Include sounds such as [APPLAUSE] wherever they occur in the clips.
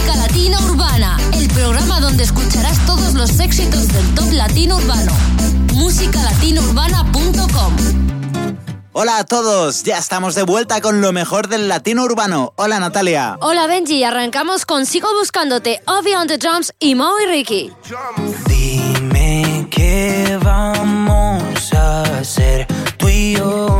Música Latina Urbana, el programa donde escucharás todos los éxitos del top latino urbano. musicalatinourbana.com Hola a todos, ya estamos de vuelta con lo mejor del latino urbano. Hola Natalia. Hola Benji, arrancamos con Sigo Buscándote, Obi on the Drums y Mo y Ricky. Dime qué vamos a hacer tú y yo.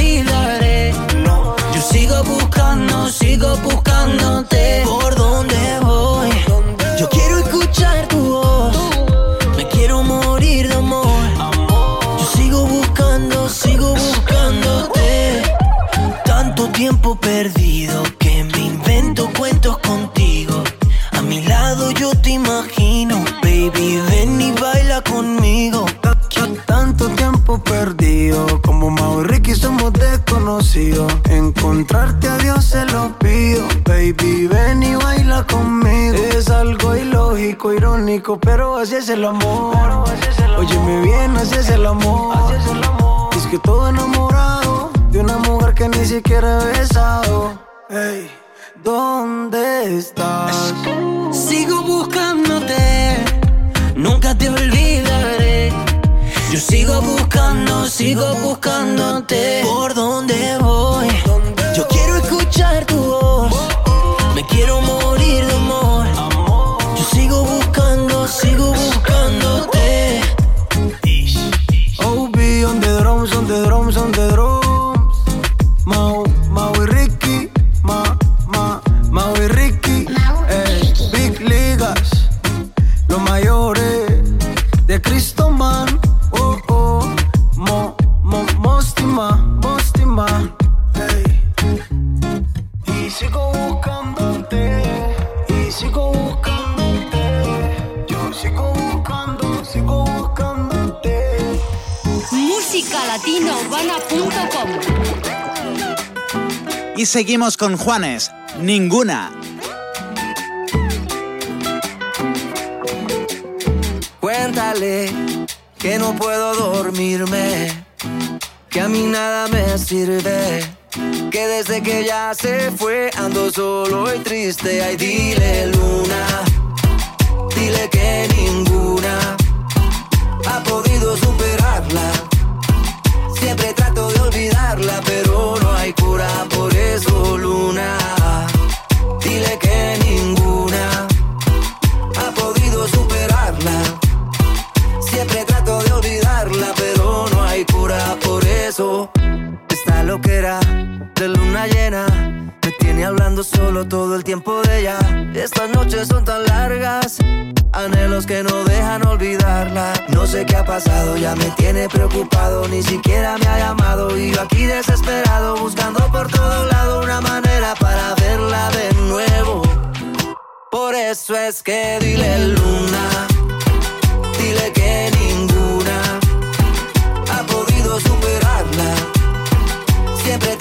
Buscándote. ¿Por dónde voy? Yo quiero escuchar tu voz. Me quiero morir de amor. Yo sigo buscando, sigo buscándote. Tanto tiempo perdido que me invento cuentos contigo. A mi lado yo te imagino, baby, como Mau Ricky somos desconocidos. Encontrarte a Dios se lo pido, baby, ven y baila conmigo. Es algo ilógico, irónico, pero así es el amor. Óyeme bien, así es el amor. Es que todo enamorado de una mujer que ni siquiera he besado. Ey, ¿dónde estás? Sigo buscándote, nunca te olvidaré. Yo sigo buscando, sigo buscándote. ¿Por dónde voy? Y seguimos con Juanes. Ninguna. Cuéntale que no puedo dormirme, que a mí nada me sirve, que desde que ya se fue ando solo y triste. Ay, dile luna, dile que ninguna ha podido superarla. Siempre trato de olvidarla, pero no hay cura por eso, luna. Dile que ninguna ha podido superarla. Siempre trato de olvidarla, pero no hay cura por eso. Esta loquera de luna llena me tiene hablando solo todo el tiempo de ella. Estas noches son tan largas, anhelos que no dejan olvidarla. Sé qué ha pasado, ya me tiene preocupado, ni siquiera me ha llamado. Y yo aquí desesperado, buscando por todo lado una manera para verla de nuevo. Por eso es que dile luna, dile que ninguna ha podido superarla. Siempre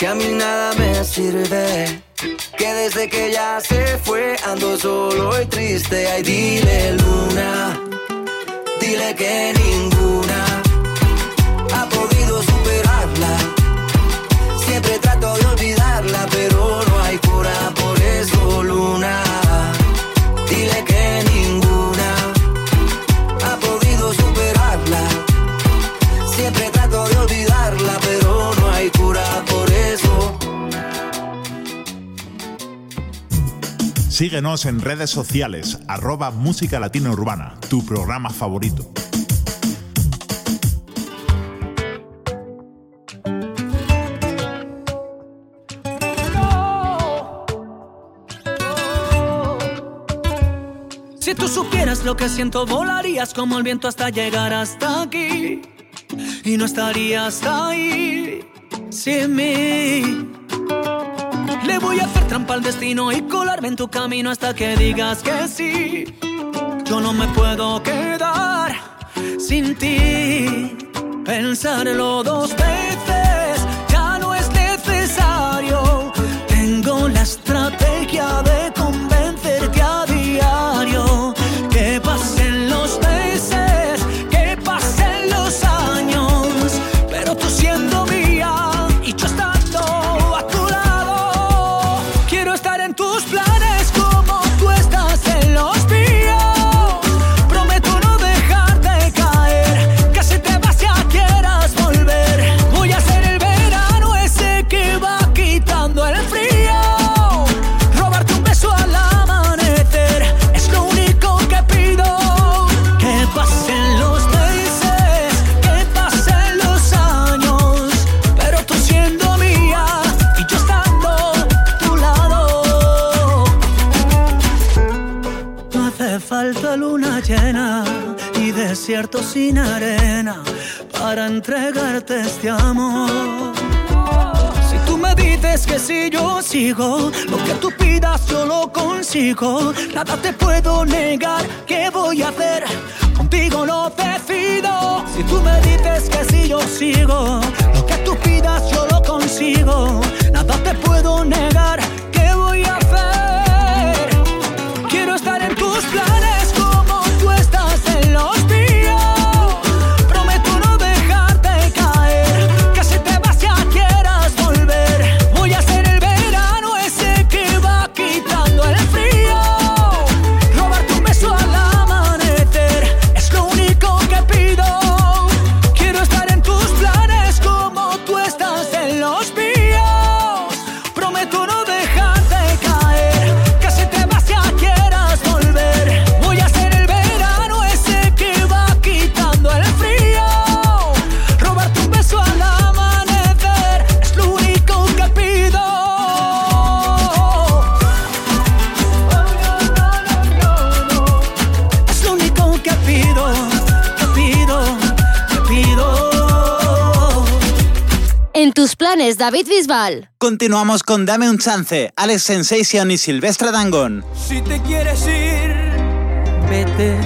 que a mí nada me sirve. Que desde que ya se fue ando solo y triste. Ay, dile luna, dile que ninguna Síguenos en redes sociales, arroba Música Latina Urbana, tu programa favorito. Si tú supieras lo que siento, volarías como el viento hasta llegar hasta aquí. Y no estarías ahí sin mí. Le voy a hacer trampa al destino y colarme en tu camino hasta que digas que sí. Yo no me puedo quedar sin ti. Pensarlo dos veces sin arena para entregarte este amor. Si tú me dices que si yo sigo, lo que tú pidas yo lo consigo. Nada te puedo negar, ¿qué voy a hacer? Contigo lo decido. Si tú me dices que si yo sigo, lo que tú pidas yo lo consigo. Nada te puedo negar, Planes, David Bisbal. Continuamos con Dame un chance, Alex Sensation y Silvestre Dangón. Si te quieres ir, vete.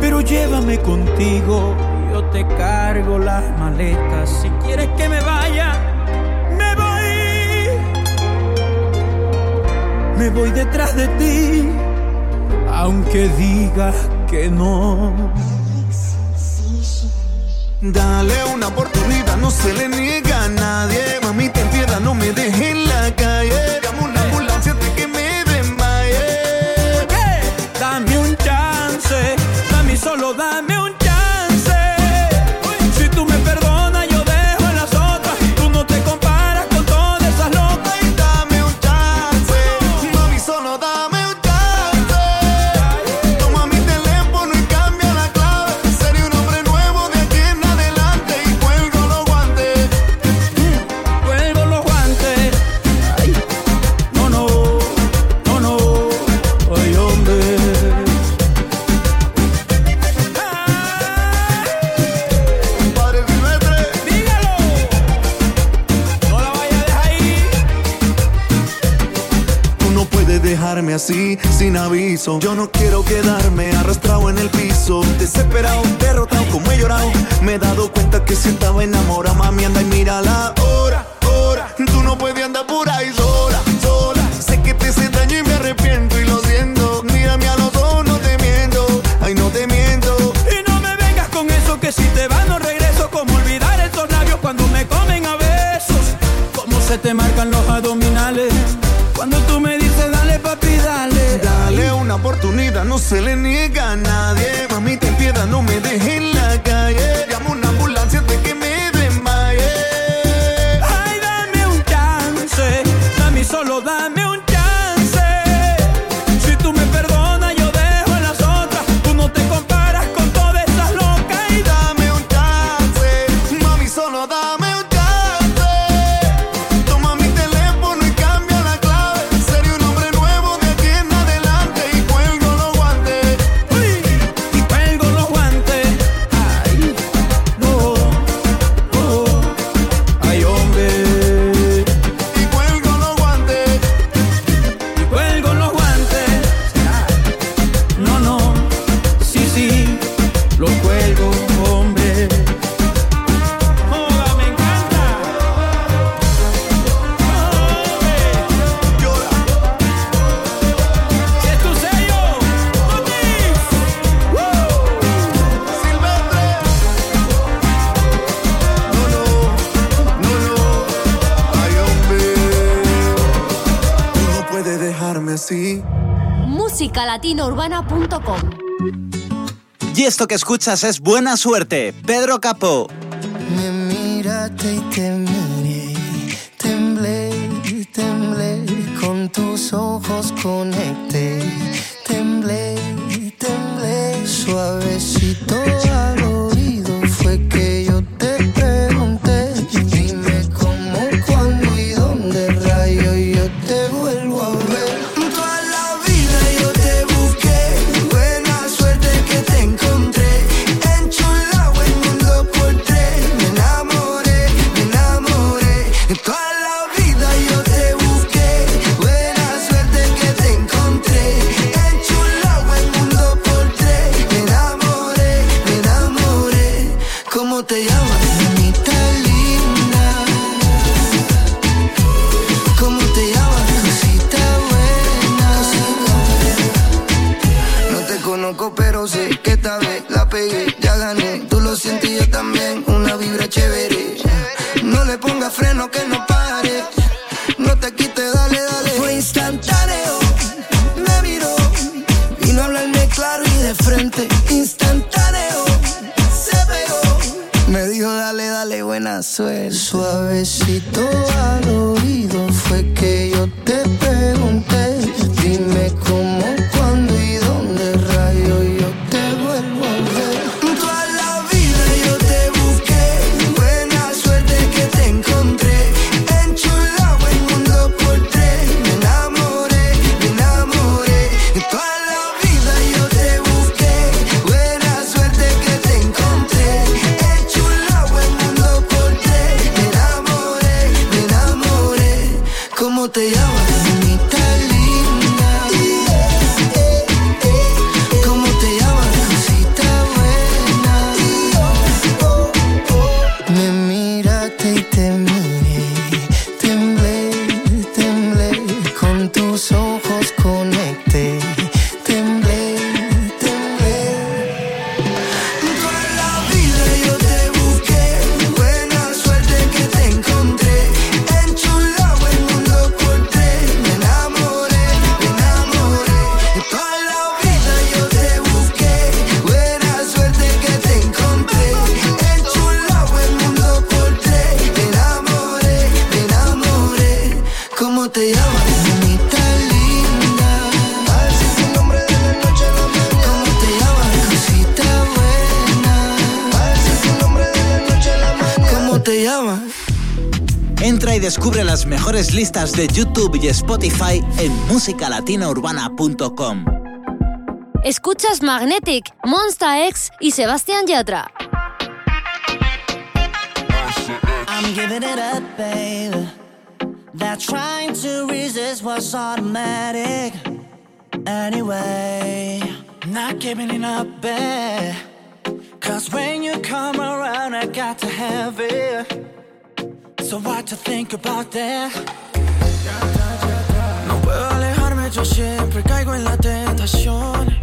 Pero llévame contigo, yo te cargo las maletas. Si quieres que me vaya, me voy. Me voy detrás de ti, aunque digas que no. Dale una oportunidad, no se le niega a nadie. Mami, te entierra, no me dejes así, sin aviso. Yo no quiero quedarme arrastrado en el piso. Desesperado, derrotado, como he llorado. Me he dado cuenta que si estaba enamorada, mami, anda y mira la hora, hora. Tú no puedes andar por ahí sola. oportunidad no se le niega a nadie. Y esto que escuchas es Buena Suerte, Pedro Capó. Me miraste y te miré, temblé, temblé, con tus ojos conecté. podcast de YouTube y Spotify en musicalatinaurbana.com. Escuchas Magnetic, Monsta X y Sebastián Yatra. I'm giving it up, babe. That trying to resist was automatic. Anyway, not giving it up, babe. Cause when you come around, I got to have it. So what to think about that? Yo siempre caigo en la tentación.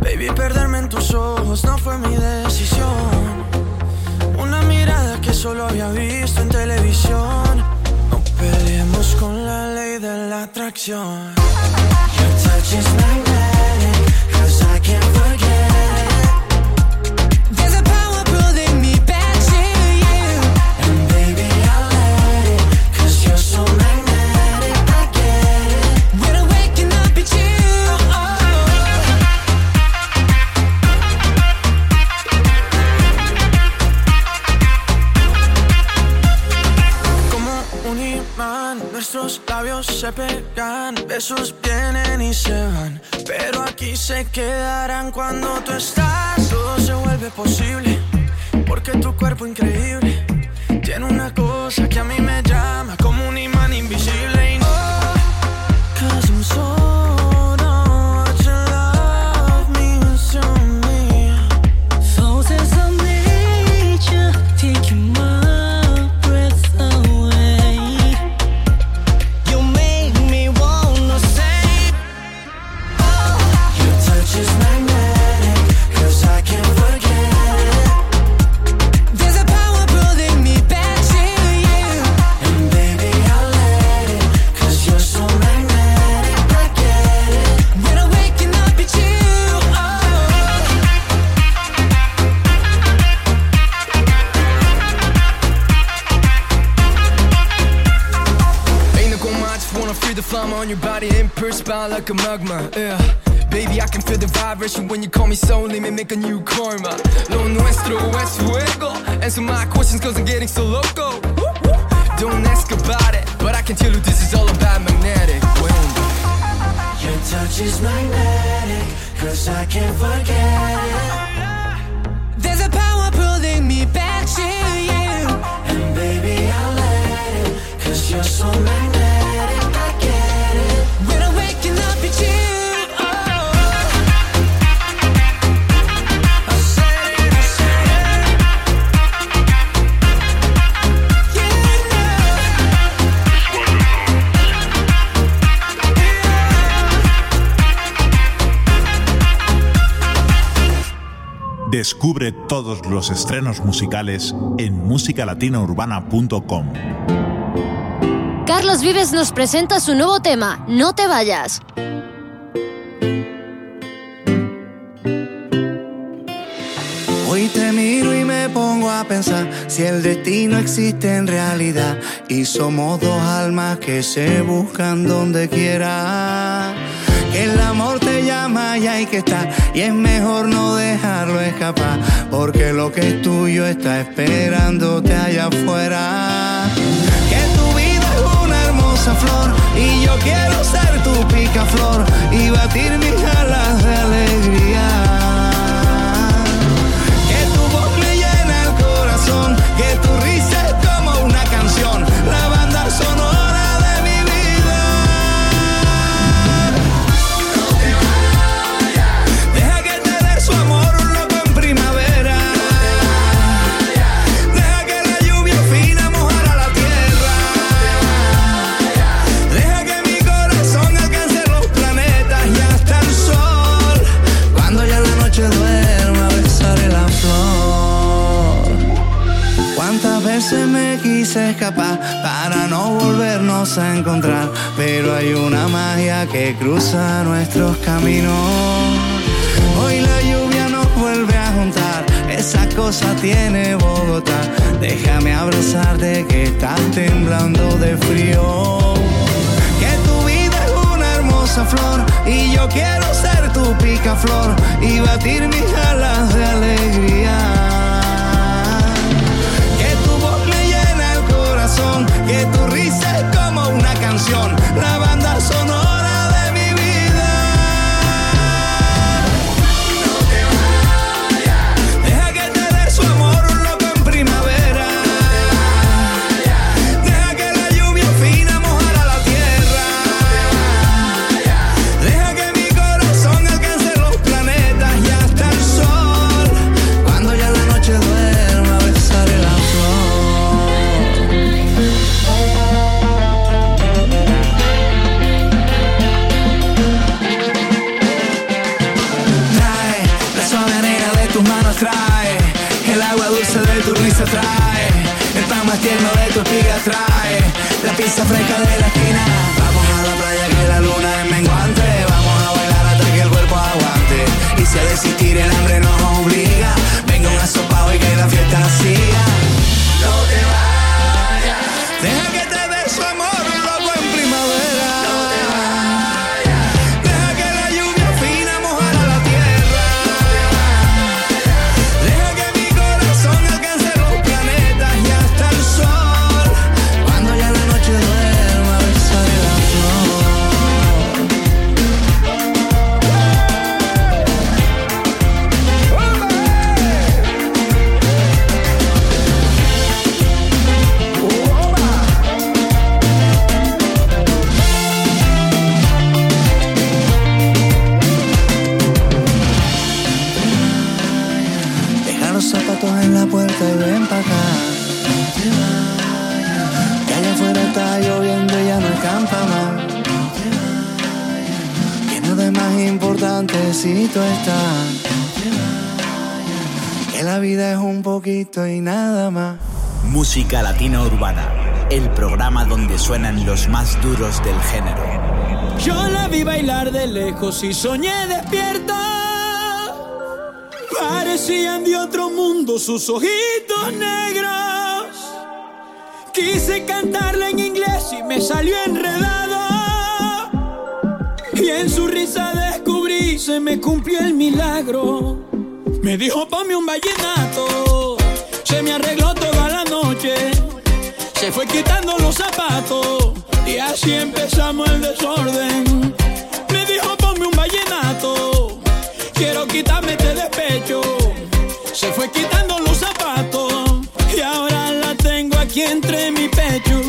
Baby, perderme en tus ojos no fue mi decisión. Una mirada que solo había visto en televisión. No peleemos con la ley de la atracción. Your touch is magnetic, cause I can't besos vienen y se van. Pero aquí se quedarán cuando tú estás. Todo se vuelve posible, porque tu cuerpo increíble tiene una cosa que a mí me llama como un imán invisible. Like a magma. Yeah. Baby, I can feel the vibration when you call me so let me make a new karma. Lo nuestro es fuego. Answer my questions cause I'm getting so loco. Don't ask about it, but I can tell you this is all about magnetic. Wind. Your touch is magnetic, cause I can't forget it. There's a power pulling me back to you. And baby, I'll let it, cause you're so magnetic. Descubre todos los estrenos musicales en musicalatinaurbana.com. Carlos Vives nos presenta su nuevo tema, No te vayas. Hoy te miro y me pongo a pensar si el destino existe en realidad y somos dos almas que se buscan donde quiera el amor te llama y hay que estar. Y es mejor no dejarlo escapar. Porque lo que es tuyo está esperándote allá afuera. Que tu vida es una hermosa flor. Y yo quiero ser tu picaflor. Y batir mis alas que cruza nuestros caminos. Hoy la lluvia nos vuelve a juntar, esa cosa tiene Bogotá. Déjame abrazarte que estás temblando de frío. Que tu vida es una hermosa flor y yo quiero ser tu picaflor y batir mis alas de alegría. que tu risa es como una canción, la brisa fresca de la esquina. Vamos a la playa que la luna es menguante. Vamos a bailar hasta que el cuerpo aguante. Y si a desistir el hambre nos obliga, venga un asopado y que la fiesta siga. No te vas. música latina urbana, el programa donde suenan los más duros del género. Yo la vi bailar de lejos y soñé despierta. Parecían de otro mundo sus ojitos negros. Quise cantarla en inglés y me salió enredado. Y en su risa descubrí, se me cumplió el milagro. Me dijo, ponme un vallenato. Se fue quitando los zapatos y así empezamos el desorden. Me dijo ponme un vallenato, quiero quitarme este despecho. Se fue quitando los zapatos y ahora la tengo aquí entre mi pecho.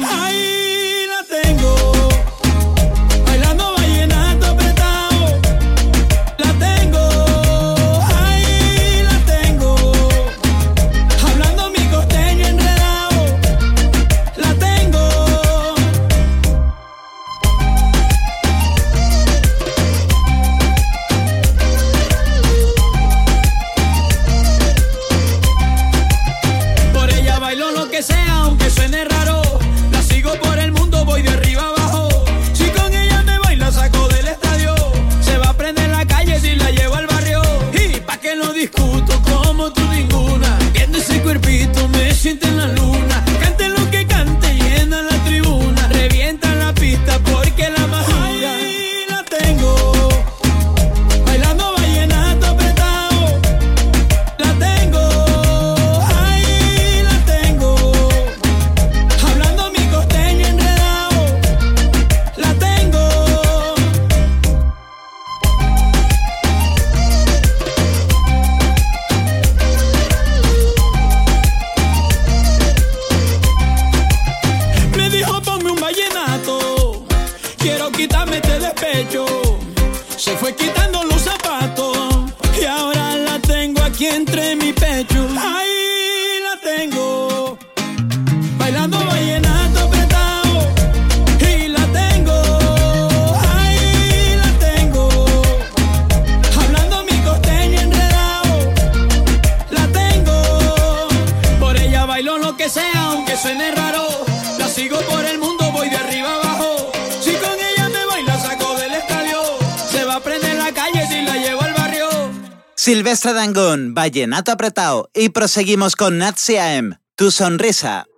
Vallenato Apretado y proseguimos con Natsi AM, Tu Sonrisa.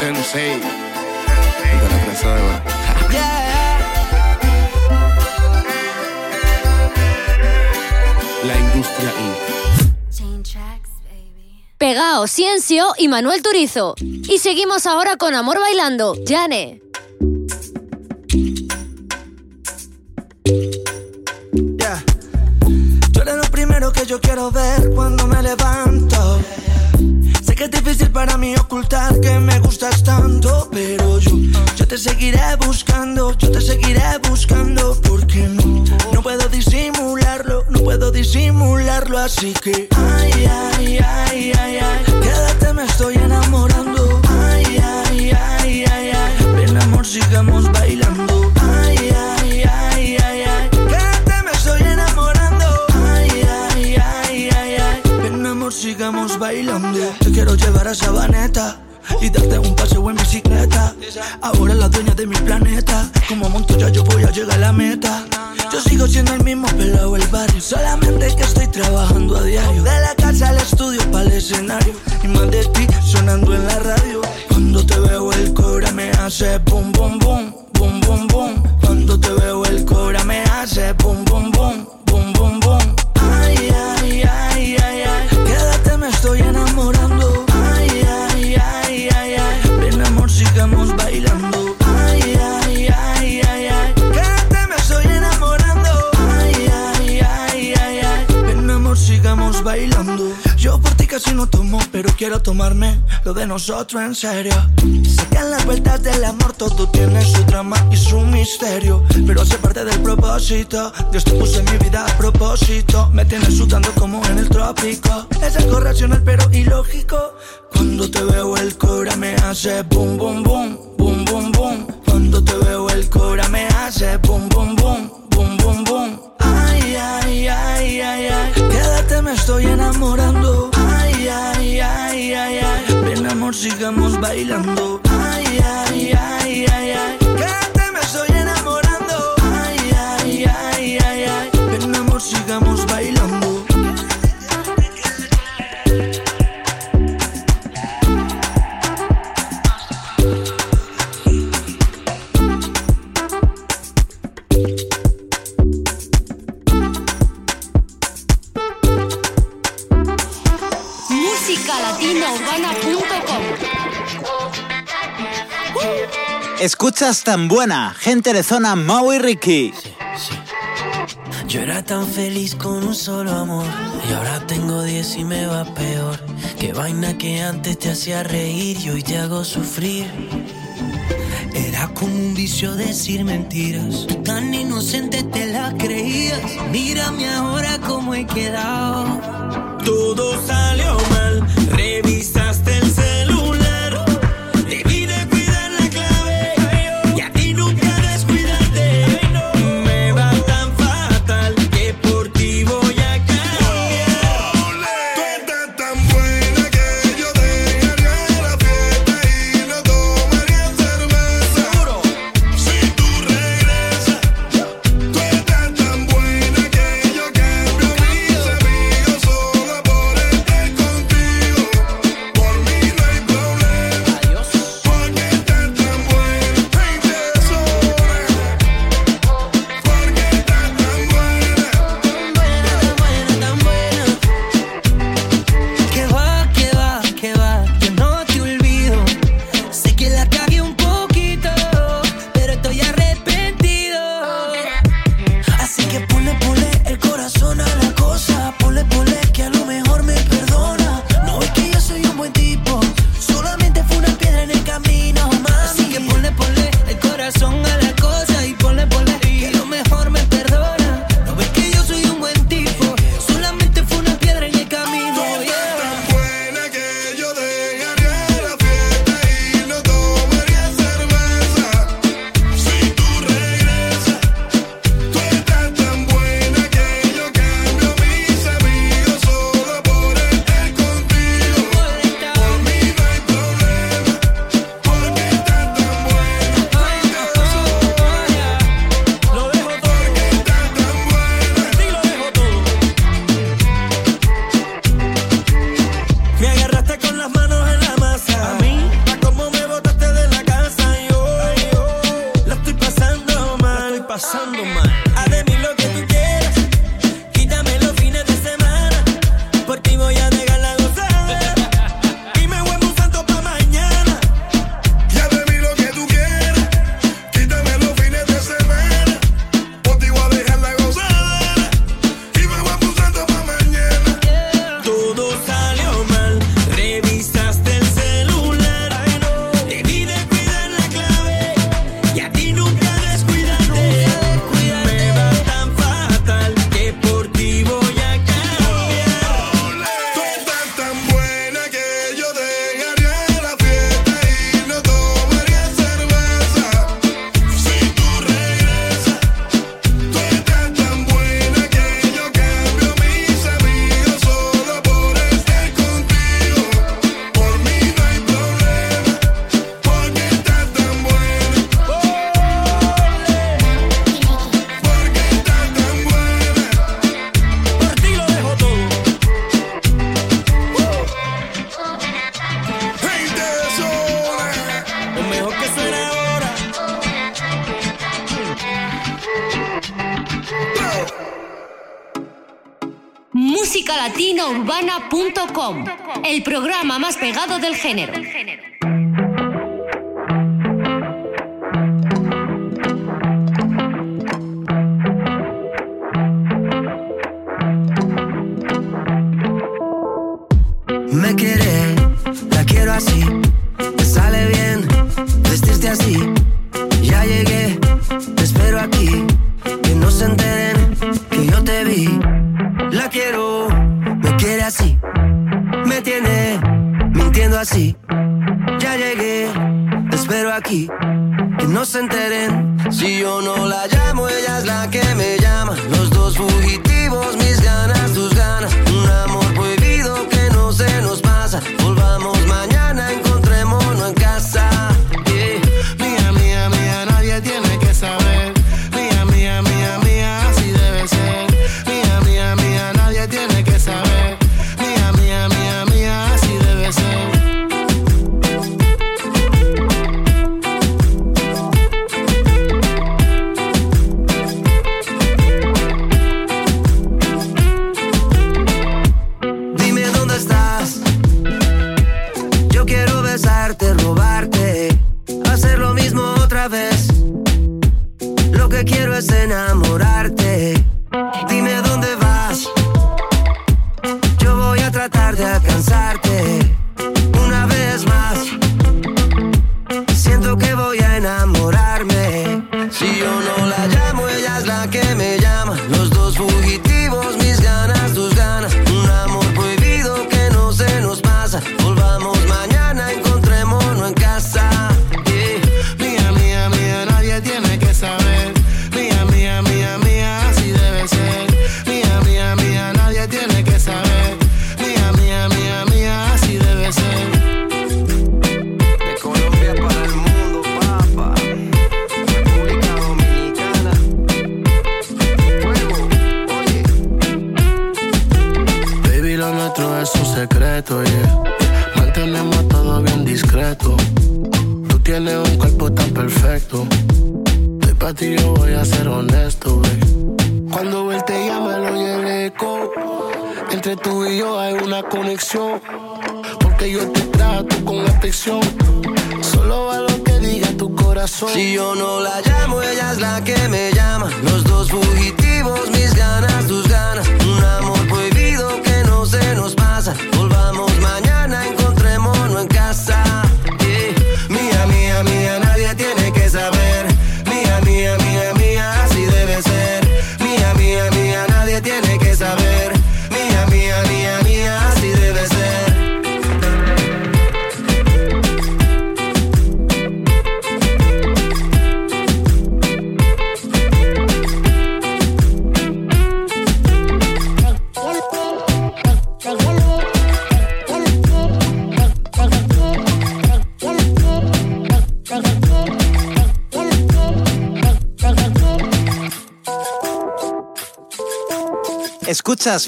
Sensei, de la presa de. La industria. Pegao, Ciencio y Manuel Turizo. Y seguimos ahora con Amor Bailando, Jane. Yeah. Tú eres lo primero que yo quiero ver cuando gustas tanto, pero yo, yo te seguiré buscando, yo te seguiré buscando, porque no, no puedo disimularlo, no puedo disimularlo, así que ay, ay, ay, ay, ay, quédate, me estoy enamorando, ay, ay, ay, ay, ay, ven amor, sigamos bailando, ay, ay, ay, ay, ay, quédate, me estoy enamorando, ay, ay, ay, ay, ay, ven amor, sigamos bailando, te quiero llevar a Sabaneta. Y darte un paseo en bicicleta. Ahora la dueña de mi planeta. Como monto ya yo voy a llegar a la meta. Yo sigo siendo el mismo pelado del barrio. Solamente que estoy trabajando a diario. De la casa al estudio para el escenario. Y más de ti sonando en la radio. Cuando te veo el cobra me hace boom boom boom Boom boom boom. Cuando te veo quiero tomarme lo de nosotros en serio. Sé que en las vueltas del amor todo tiene su drama y su misterio. Pero hace parte del propósito. Dios te puso en mi vida a propósito. Me tienes sudando como en el trópico. Es algo racional pero ilógico. Cuando te veo el cora me hace boom, boom, boom, boom, boom, boom. Cuando te veo el cora me hace boom, boom, boom. sigamos bailando. Ay, ay, ay, ay. Escuchas tan buena, gente de zona Mau y Ricky. Yo era tan feliz con un solo amor y ahora tengo 10 y me va peor. Que vaina que antes te hacía reír y hoy te hago sufrir. Era como un vicio decir mentiras. Tú tan inocente te la creías. Mírame ahora cómo he quedado. Todo salió mal. Revisaste el celular.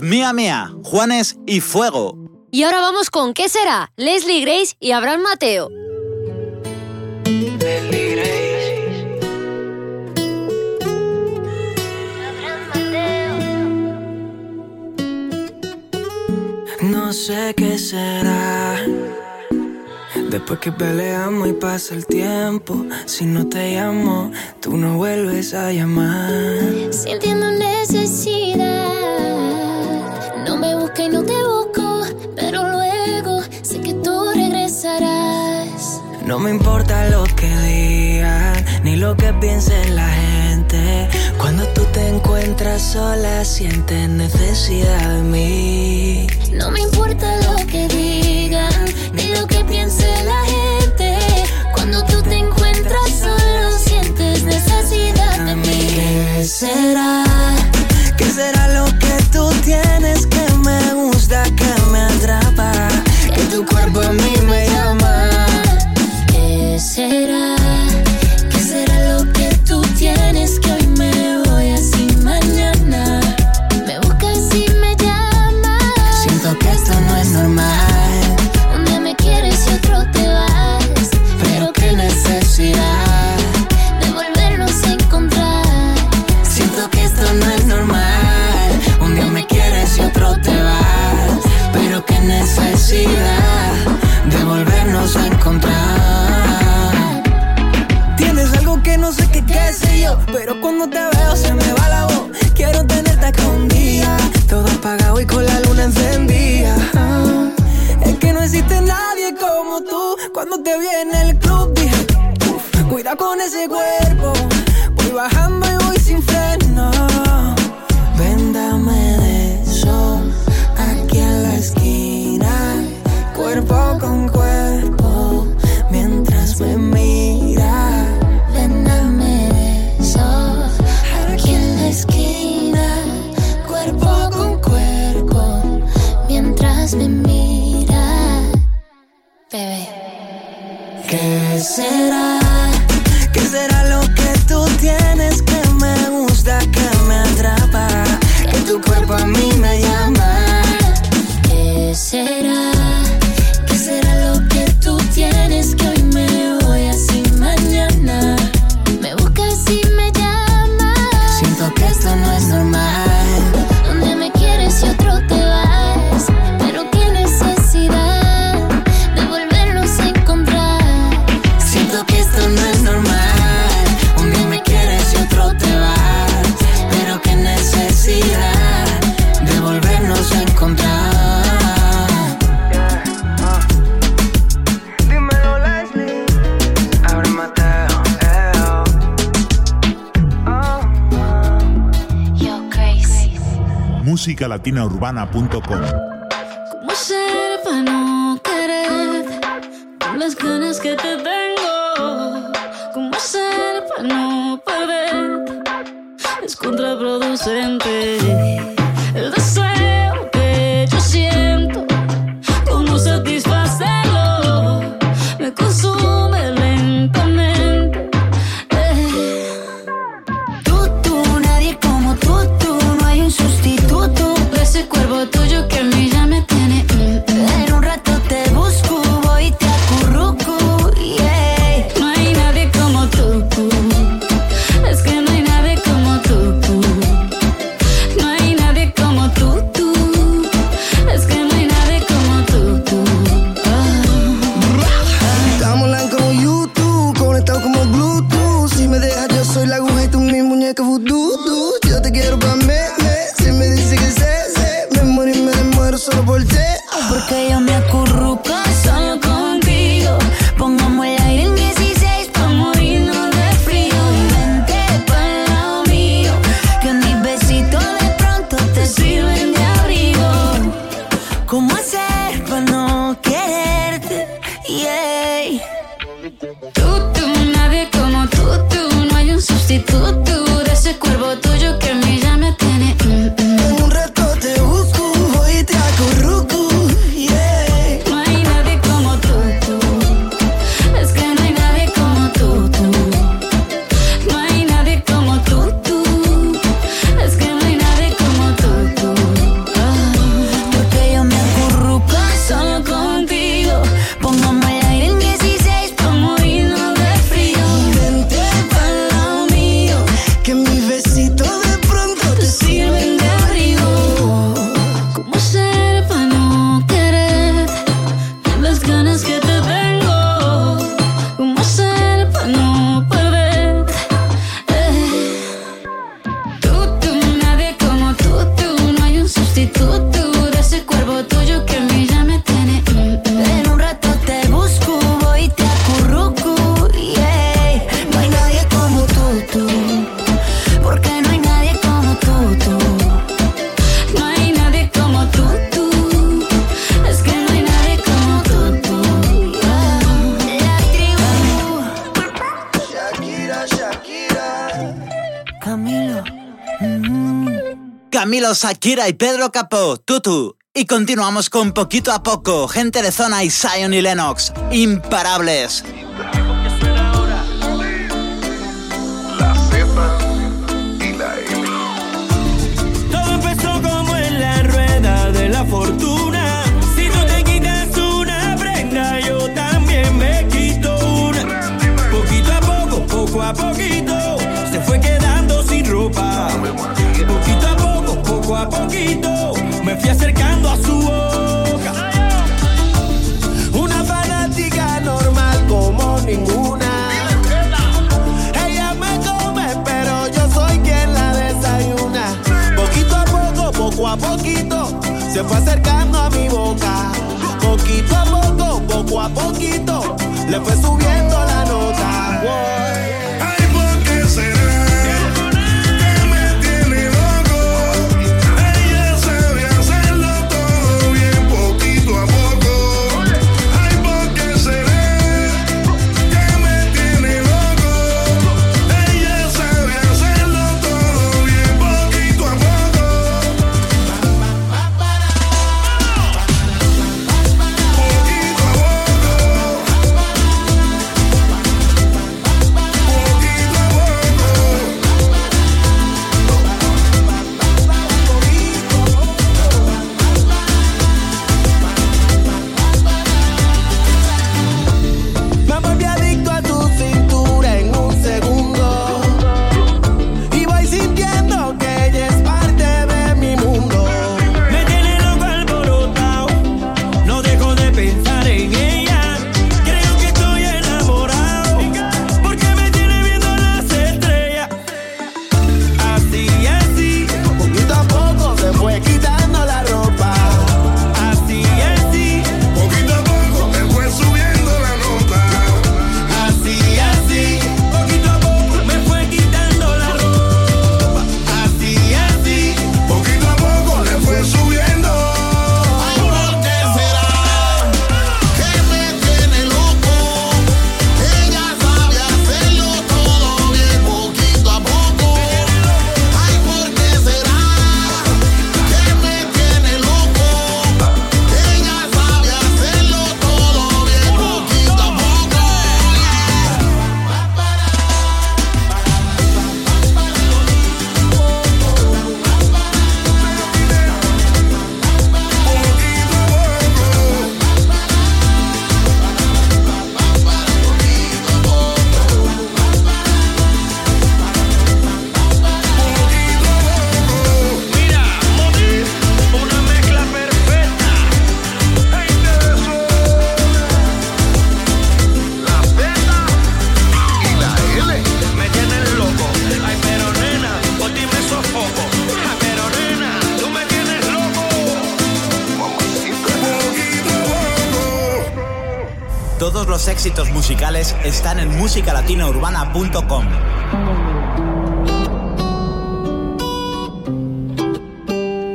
Mía Mía, Juanes y Fuego. Y ahora vamos con ¿Qué será? Leslie Grace y Abraham Mateo. Leslie Grace. Abraham Mateo. No sé qué será. Después que peleamos y pasa el tiempo, si no te llamo, tú no vuelves a llamar. Sintiendo necesidad No me importa lo que digan, ni lo que piense la gente. Cuando tú te encuentras sola, sientes necesidad de mí. No me importa lo que digan, ni lo que piense la gente. Cuando tú te encuentras solo, sientes necesidad de mí. ¿Qué será? ¿Qué será lo que tú tienes que me gusta, que me atrapa? Que tu cuerpo es mi latinaurbaná.com Cantando Shakira y Pedro Capó, Tutu. Y continuamos con poquito a poco, gente de zona y Zion y Lennox, imparables. a poquito me fui acercando a su boca. Una fanática normal como ninguna. Ella me come, pero yo soy quien la desayuna. Poquito a poco, poco a poquito, se fue acercando a mi boca. Poquito a poco, poco a poquito, le fue subiendo la nota. Éxitos musicales están en musicalatinourbana.com.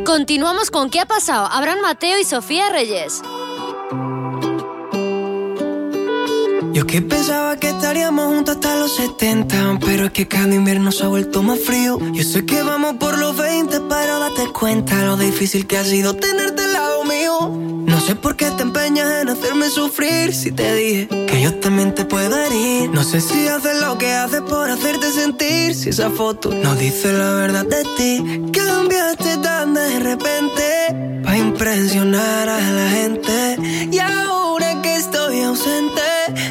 Continuamos con ¿Qué ha pasado? Abraham Mateo y Sofía Reyes. Yo que pensaba que estaríamos juntos hasta los 70 Pero es que cada invierno se ha vuelto más frío Yo sé que vamos por los 20 Pero date cuenta lo difícil que ha sido tenerte sé por qué te empeñas en hacerme sufrir. Si te dije que yo también te puedo herir. No sé si haces lo que haces por hacerte sentir. Si esa foto no dice la verdad de ti. Cambiaste tan de repente Pa' impresionar a la gente. Y ahora que estoy ausente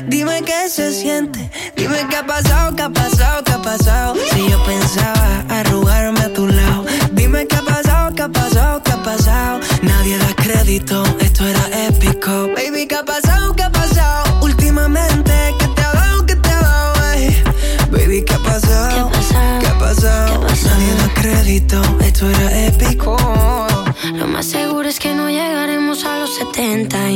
Dime qué se siente. Dime qué ha pasado, qué ha pasado, qué ha pasado. Si yo pensaba arrugarme a tu lado. Dime qué ha pasado, qué ha pasado, pasado Nadie da crédito, esto era épico. Baby, qué ha pasado, qué ha pasado Últimamente, ¿qué te ha dado, qué te ha dado? Baby, ¿qué ha pasado? ¿Qué ha pasado? Nadie da crédito, esto era épico. Lo más seguro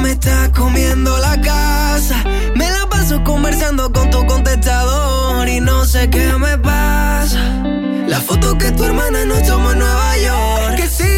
me está comiendo la casa. Me la paso conversando con tu contestador y no sé qué me pasa. La foto que tu hermana nos tomó en Nueva York, que sigue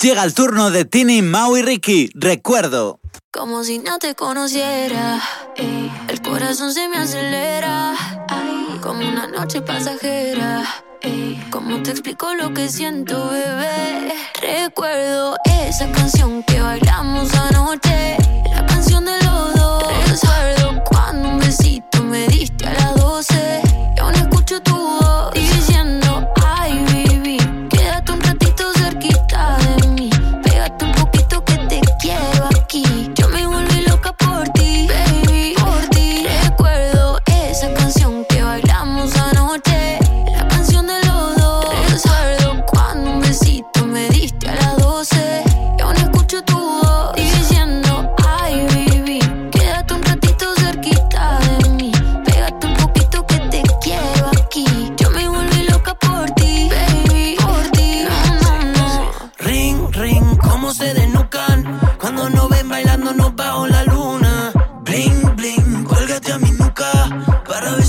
Llega el turno de Tini, Mau y Ricky. Recuerdo. Como si no te conociera. ey. El corazón se me acelera. Ay, como una noche pasajera. ey. ¿Cómo te explico lo que siento, bebé? Recuerdo esa canción que bailamos anoche. La canción de los dos. Recuerdo cuando un besito me diste a las 12.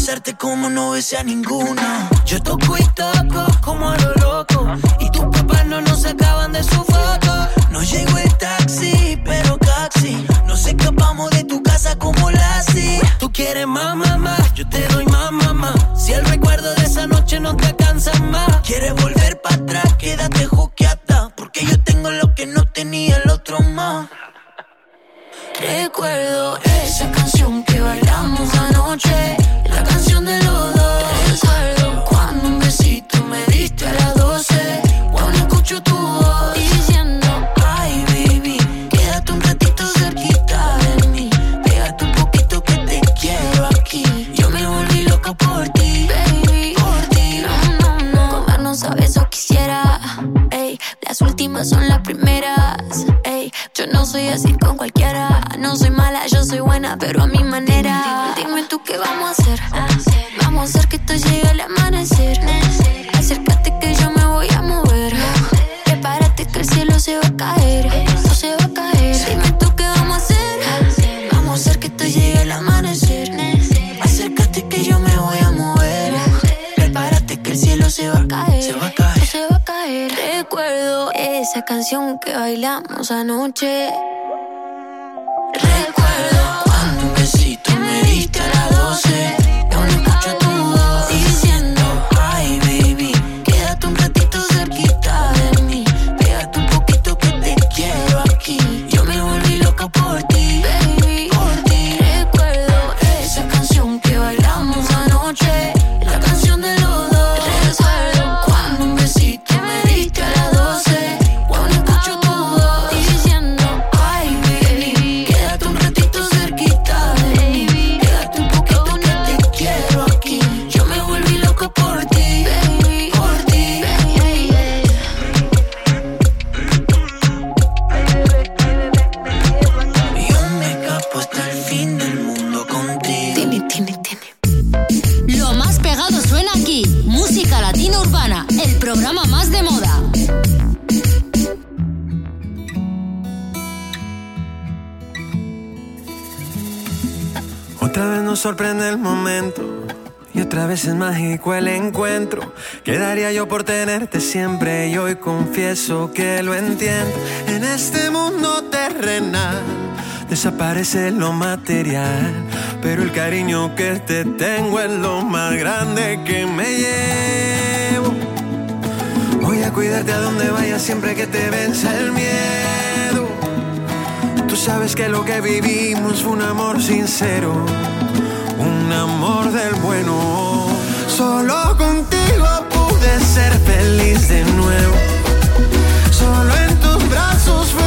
Besarte como no besé a ninguna. Yo toco y toco como a lo loco y tus papás no nos sacaban de su foto. No llegó el taxi, pero taxi. Nos escapamos de tu casa como Lassie. Tú quieres más, mamá, yo te doy más, mamá. Si el recuerdo de esa noche no te cansa más, quieres volver para atrás, quédate juqueata. Porque yo tengo lo que no tenía el otro más. Recuerdo esa canción que bailamos anoche, son las primeras. Ey, yo no soy así con cualquiera. No soy mala, yo soy buena, pero a mi manera. Dime tú qué vamos a hacer. Vamos a hacer que esto llegue al amanecer. Acércate que yo me voy a mover. Prepárate que el cielo se va a caer. Esto se va a caer. Dime tú qué vamos a hacer. Vamos a hacer que esto llegue al amanecer. Acércate que yo me voy a mover. Prepárate que el cielo se va a caer. Esa canción que bailamos anoche. Recuerdo cuando un besito me diste a las 12. Sorprende el momento y otra vez es mágico el encuentro. Quedaría yo por tenerte siempre y hoy confieso que lo entiendo. En este mundo terrenal desaparece lo material, pero el cariño que te tengo es lo más grande que me llevo. Voy a cuidarte a donde vayas siempre que te venza el miedo. Tú sabes que lo que vivimos fue un amor sincero, amor del bueno. Solo contigo pude ser feliz de nuevo. Solo en tus brazos fue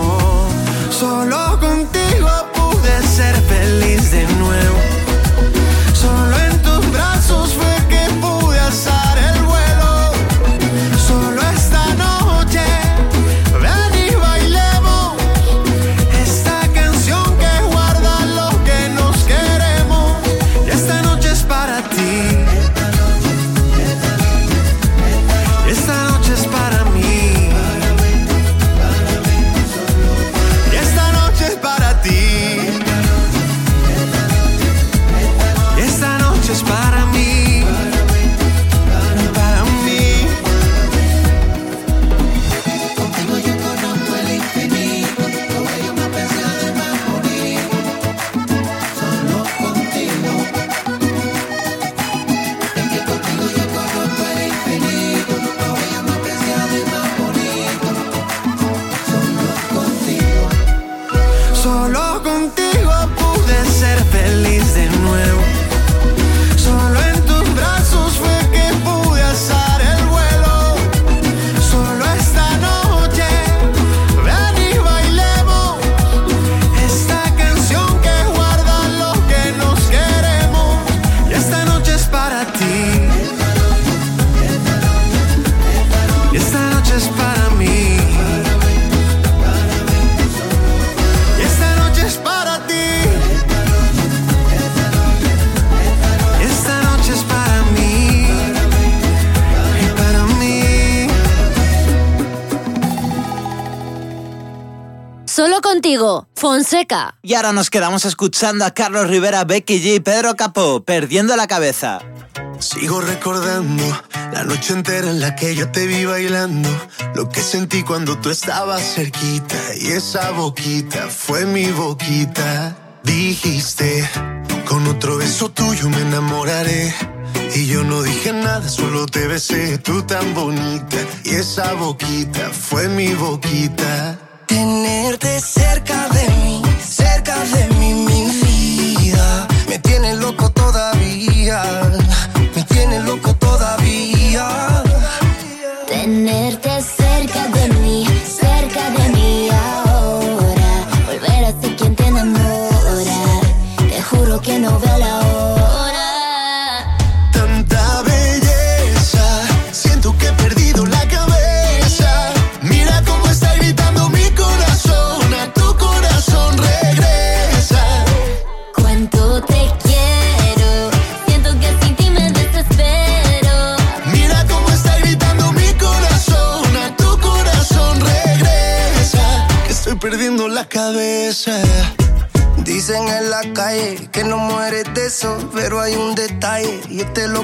Solo contigo pude ser feliz de nuevo. Fonseca. Y ahora nos quedamos escuchando a Carlos Rivera, Becky G y Pedro Capó, perdiendo la cabeza. Sigo recordando la noche entera en la que yo te vi bailando. Lo que sentí cuando tú estabas cerquita. Y esa boquita fue mi boquita. Dijiste, con otro beso tuyo me enamoraré. Y yo no dije nada, solo te besé, tú tan bonita. Y esa boquita fue mi boquita. Tenerte cerca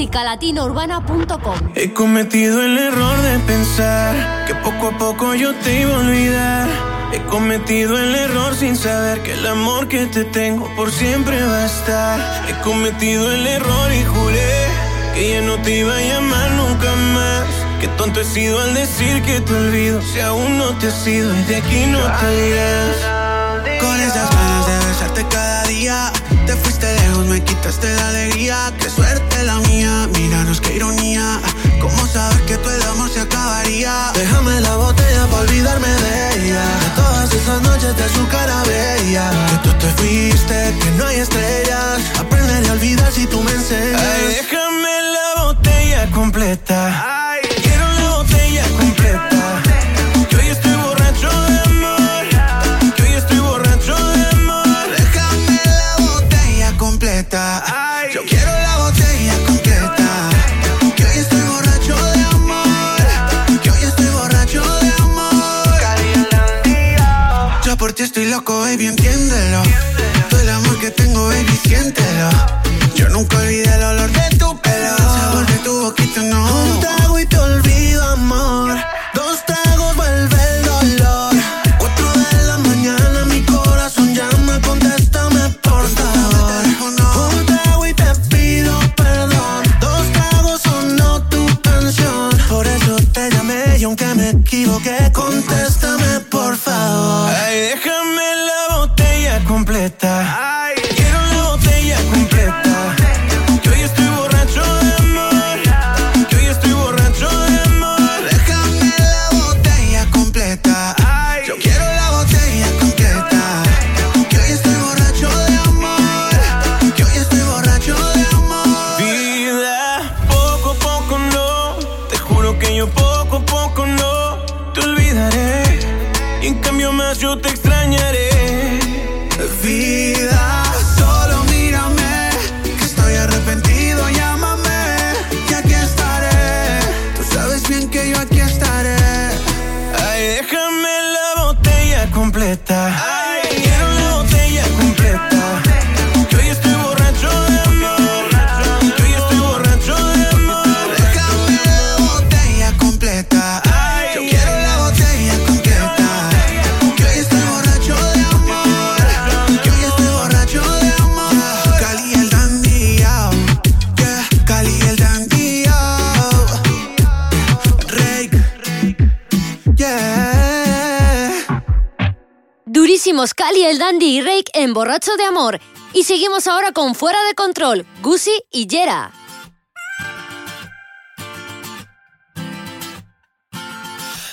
Musicalatinourbana.com He cometido el error de pensar que poco a poco yo te iba a olvidar. He cometido el error sin saber que el amor que te tengo por siempre va a estar. He cometido el error y juré que ya no te iba a llamar nunca más. Qué tonto he sido al decir que te olvido si aún no te has ido y de aquí no te irás. Con esas ganas de besarte cada día. Te fuiste lejos, me quitaste la alegría. Qué suerte la mía, míranos qué ironía. ¿Cómo saber que todo el amor se acabaría? Déjame la botella para olvidarme de ella. De todas esas noches de su cara bella. Que tú te fuiste, que no hay estrellas. Aprenderé a olvidar si tú me enseñas. Ay, déjame la botella completa. Baby, entiéndelo. Todo el amor que tengo, baby, siéntelo. Yo nunca olvidé el olor De Amor. Y seguimos ahora con Fuera de Control, Gucci y Yera.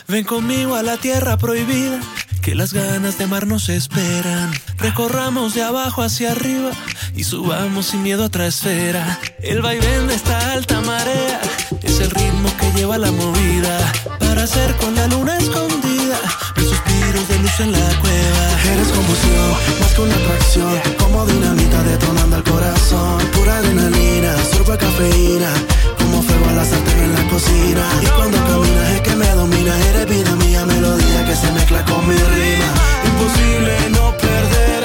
Ven conmigo a la tierra prohibida, que las ganas de amar nos esperan. Recorramos de abajo hacia arriba y subamos sin miedo a otra esfera. El vaivén de esta alta marea es el ritmo que lleva la movida para hacer con la luna escondida vida. Mis suspiros de luz en la cueva. Eres confusión, más que una atracción. Como dinamita detonando el corazón. Pura adrenalina, sorbo de cafeína. Como fuego a la sartén en la cocina. Y cuando caminas es que me dominas. Eres vida mía, melodía que se mezcla con mi rima. Imposible no perder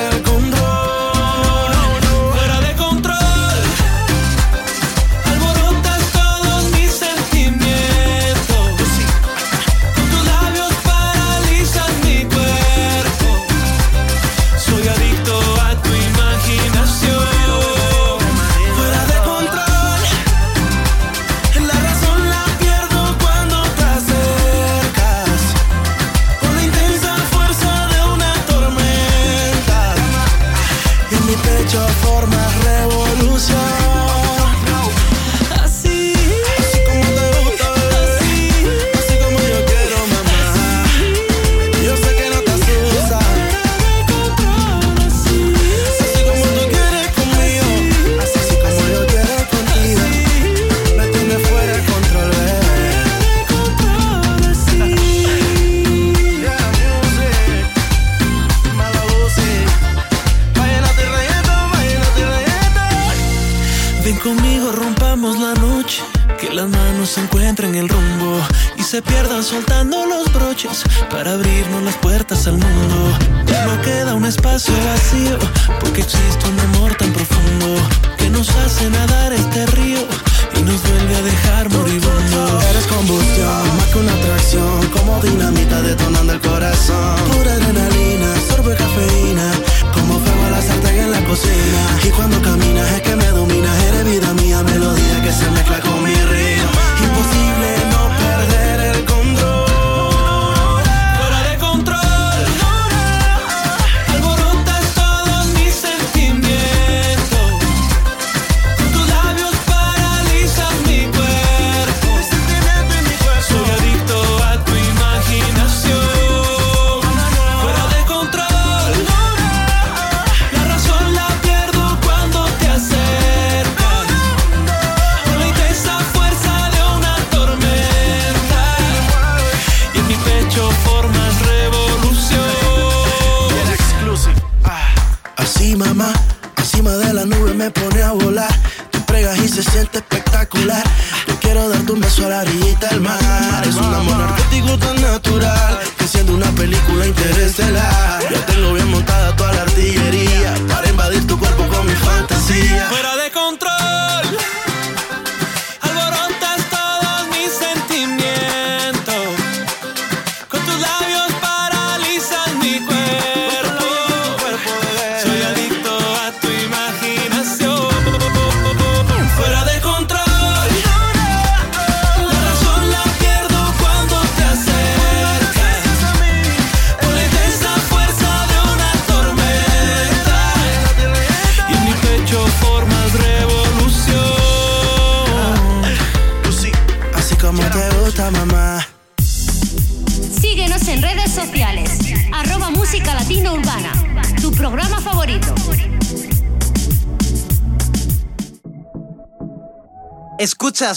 se pierdan soltando los broches para abrirnos las puertas al mundo. No queda un espacio vacío porque existe un amor tan profundo que nos hace nadar este río y nos vuelve a dejar moribundo. Eres combustión, más que una atracción, como dinamita detonando el corazón. Pura adrenalina, sorbe café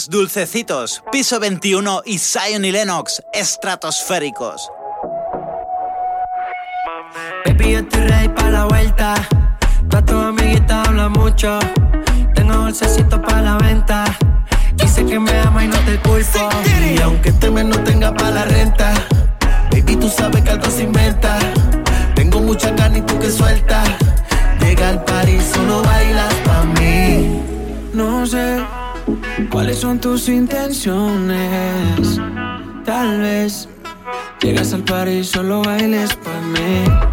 Dulcecitos, Piso 21 y Zion y Lennox, estratosféricos. Baby, yo estoy ready para la vuelta. Pa' tu amiguita habla mucho. Tengo dulcecitos para la venta. Dice que me ama y no te culpo. Y aunque este mes no tenga para la renta, baby, tú sabes que algo se inventa. Tengo mucha carne y tú que sueltas. Llega al París, solo bailas pa' mí. No sé cuáles son tus intenciones. Tal vez llegas al party y solo bailes pa' mí.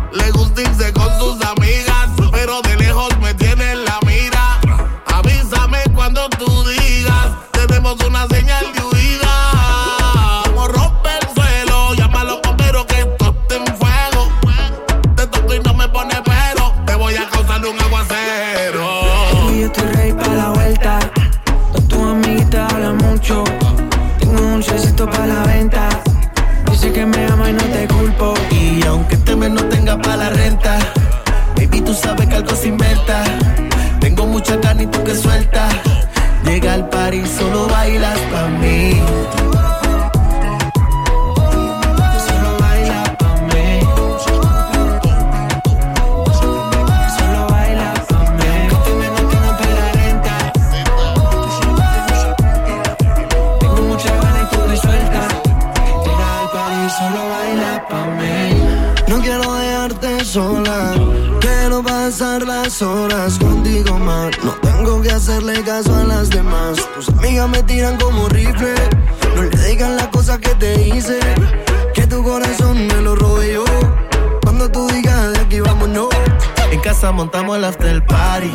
Casa montamos el after party.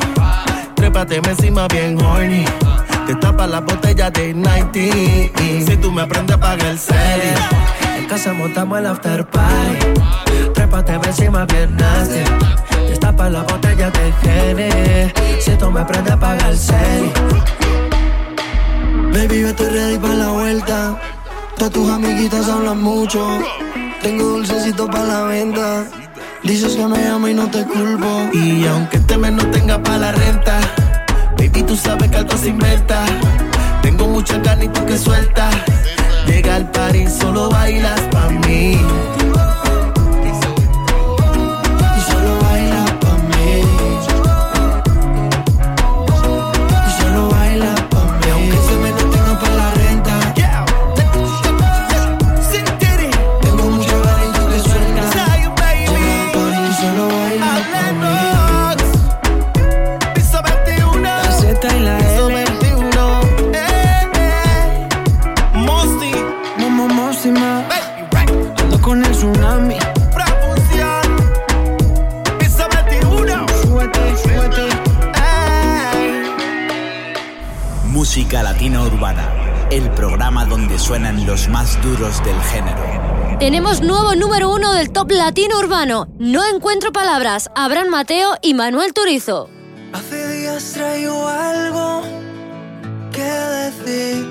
Trépate encima bien horny. Te tapa la botella de 90. Si tú me aprendes a pagar el celi. En casa montamos el after party. Trépate encima bien nasty. Destapa la botella de Gene. Si tú me aprendes a pagar el cel. Baby, yo estoy ready para la vuelta. Todas tus amiguitas hablan mucho. Tengo dulcecito para la venta. Dices que me amo y no te culpo. Y aunque este mes no tenga para la renta, baby, tú sabes que algo se inventa. Tengo mucha carne y tú que suelta. Llega al París, solo bailas pa' mí. El programa donde suenan los más duros del género. Tenemos nuevo número uno del top latino urbano. No encuentro palabras. Abraham Mateo y Manuel Turizo. Hace días traigo algo que decir.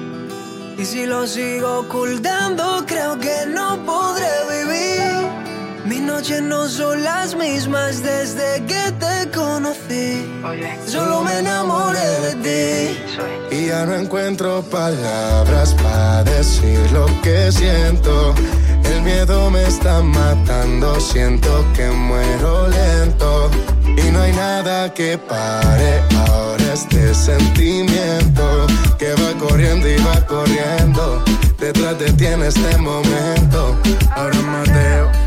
Y si lo sigo ocultando, creo que no podré vivir. Noches no son las mismas desde que te conocí. Solo me enamoré de ti. Y ya no encuentro palabras para decir lo que siento. El miedo me está matando, siento que muero lento. Y no hay nada que pare ahora este sentimiento que va corriendo y va corriendo. Detrás de ti en este momento. Ahora Mateo.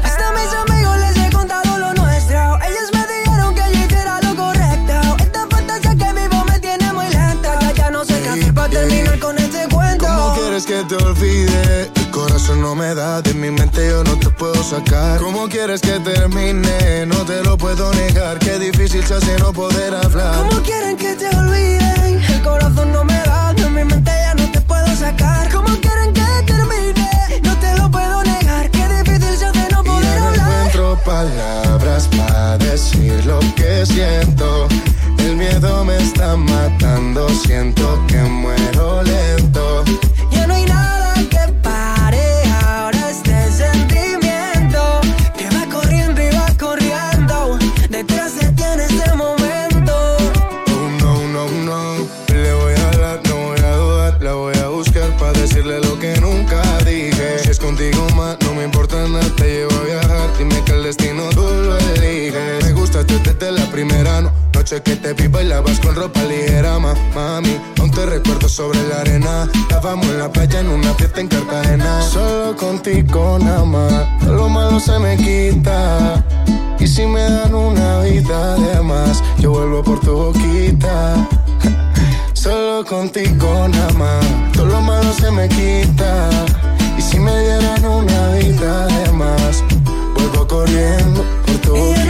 Terminar con este cuento. ¿Cómo quieres que te olvide? El corazón no me da, de mi mente yo no te puedo sacar. ¿Cómo quieres que termine? No te lo puedo negar. Qué difícil se hace no poder hablar. ¿Cómo quieren que te olviden? El corazón no me da, de mi mente ya no te puedo sacar. ¿Cómo quieren que termine? No te lo puedo negar. Qué difícil se hace no poder No hablar. encuentro palabras para decir lo que siento. El miedo me está matando, siento que muero lento. Sé que te vi bailabas con ropa ligera, ma, mami. Aún te recuerdo sobre la arena. Estábamos en la playa en una fiesta en Cartagena. Solo contigo nada más, lo malo se me quita. Y si me dan una vida de más, yo vuelvo por tu boquita. [LAUGHS] Solo contigo nada más, todo lo malo se me quita. Y si me dieran una vida de más, vuelvo corriendo por tu boquita.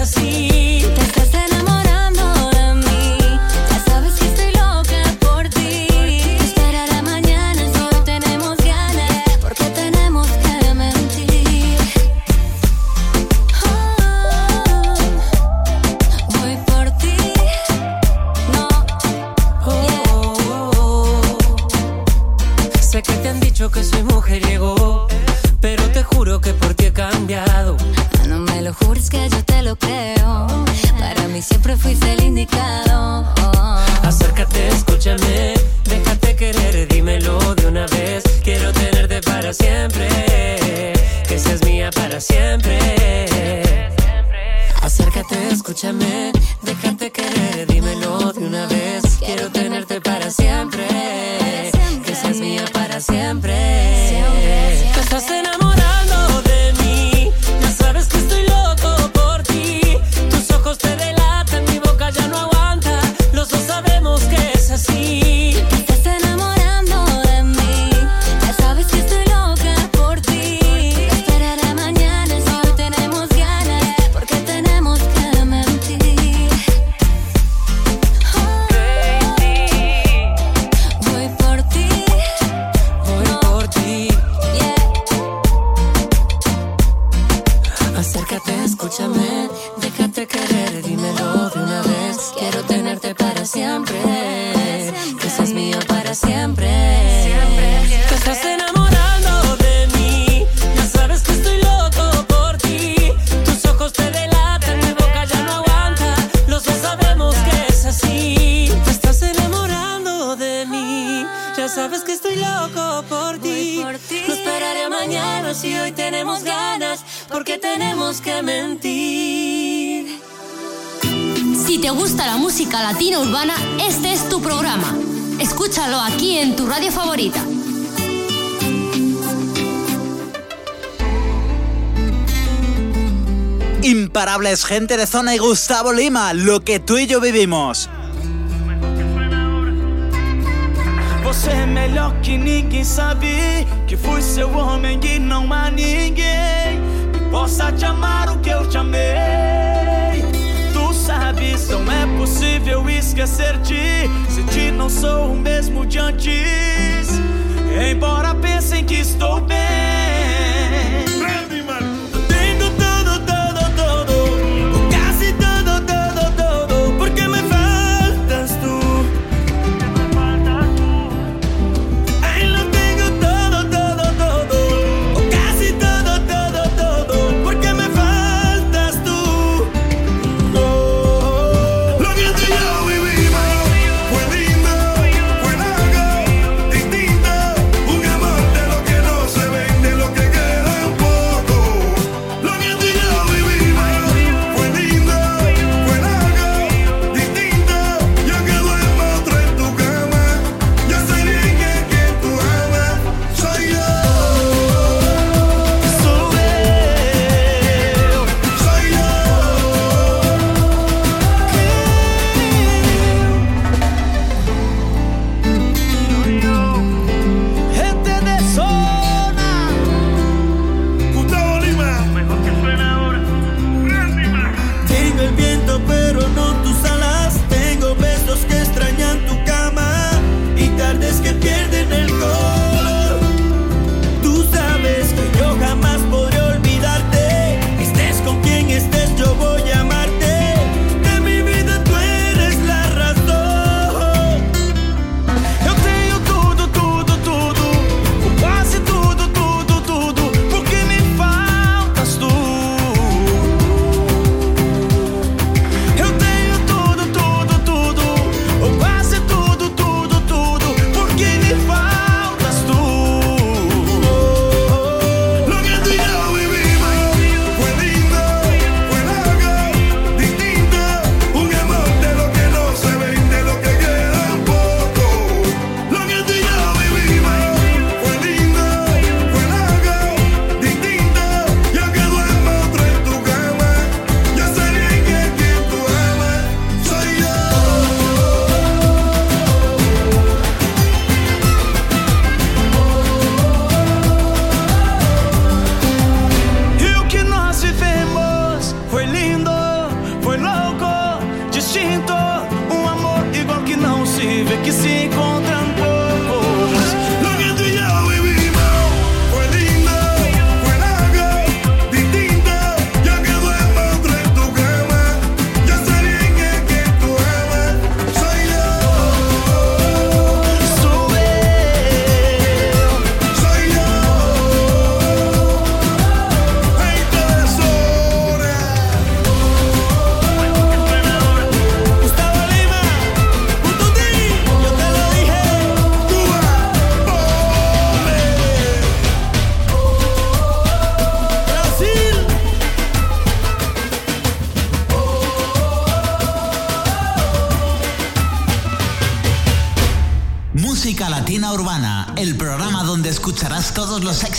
así. Imparables gente de zona y Gustavo Lima, lo que tú y yo vivimos. Você é melhor que ninguém sabe que fui seu homem e não há ninguém que possa te amar o que eu te amei. Tu sabes, não é possível esquecer-te, se te não sou o mesmo de antes. Embora pensem que estou bem.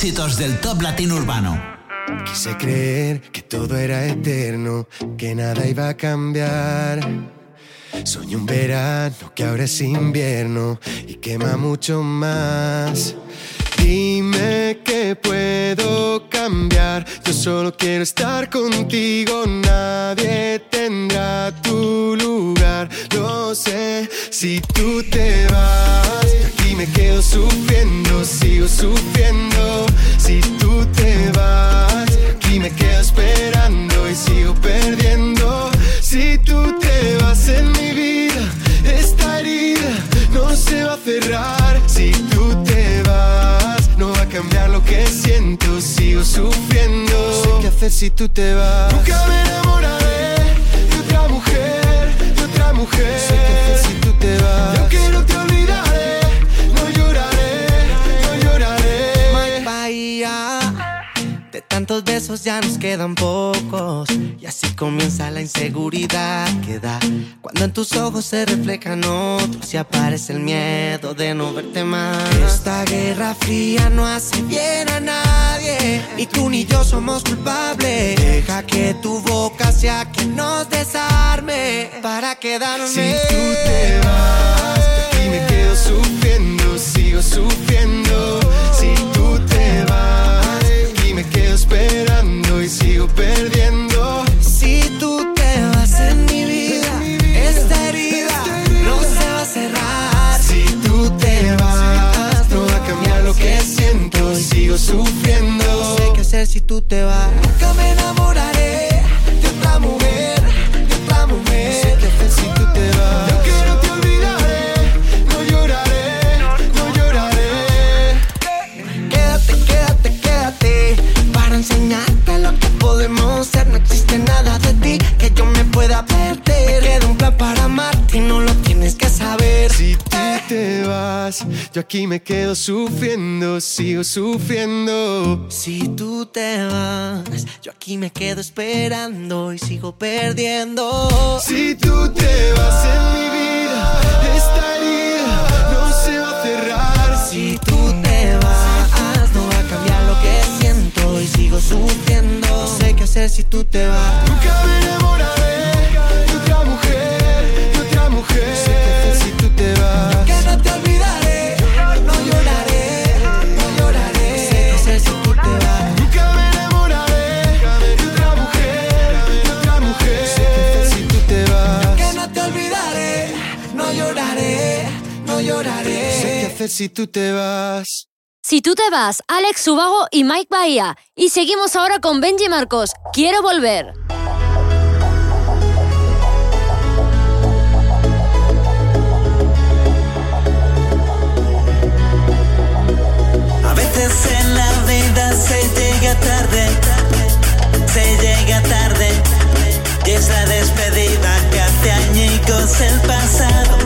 Éxitos del top latino urbano. Quise creer que todo era eterno, que nada iba a cambiar. Soñé un verano que ahora es invierno y quema mucho más. Dime que puedo cambiar, yo solo quiero estar contigo, nadie tendrá tu lugar. Lo sé, si tú te vas, aquí me quedo sufriendo, sigo sufriendo. Si tú te vas, aquí me quedo esperando y sigo perdiendo. Si tú te vas en mi vida, esta herida no se va a cerrar. Si tú te vas, cambiar lo que siento, sigo sufriendo. No sé qué hacer si tú te vas. Nunca me enamoraré de otra mujer, de otra mujer. No sé qué hacer si tú te vas. Y aunque no te olvidaré, tantos besos ya nos quedan pocos. Y así comienza la inseguridad que da. Cuando en tus ojos se reflejan otros y aparece el miedo de no verte más. Esta guerra fría no hace bien a nadie. Ni tú ni yo somos culpables. Deja que tu boca sea quien nos desarme para quedarme. Si tú te vas, aquí me quedo sufriendo, sigo sufriendo. Si tú te vas, me quedo esperando y sigo perdiendo. Si tú te vas en mi vida, esta herida no se va a cerrar. Si tú te vas, no va a cambiar lo que siento y sigo sufriendo. No sé qué hacer si tú te vas. Nunca me enamoraré para amarte y no lo tienes que saber Si tú te vas, yo aquí me quedo sufriendo, sigo sufriendo. Si tú te vas, yo aquí me quedo esperando y sigo perdiendo Si tú te vas en mi vida, esta herida no se va a cerrar. Si tú te vas, no va a cambiar lo que siento y sigo sufriendo. No sé qué hacer si tú te vas. Nunca me enamoraré de otra mujer, si tú te vas. Que no te olvidaré, no lloraré, no lloraré. Sé qué hacer si tú te vas. Me enamoraré otra mujer, otra mujer. Sé qué hacer si tú te vas. Que no te olvidaré, no lloraré, no lloraré. Sé qué hacer si tú te vas. Si tú te vas, Alex Subago y Mike Bahía. Y seguimos ahora con Benji Marcos. Quiero volver. En la vida se llega tarde, se llega tarde, y es la despedida que hace añicos el pasado,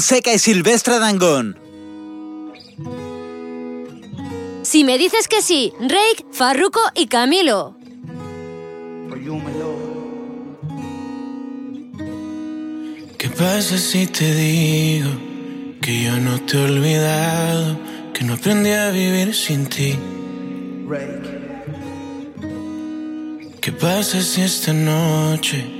Fonseca y Silvestre Dangón. Si me dices que sí, Rake, Farruco y Camilo. ¿Qué pasa si te digo que yo no te he olvidado, que no aprendí a vivir sin ti? Rake. ¿Qué pasa si esta noche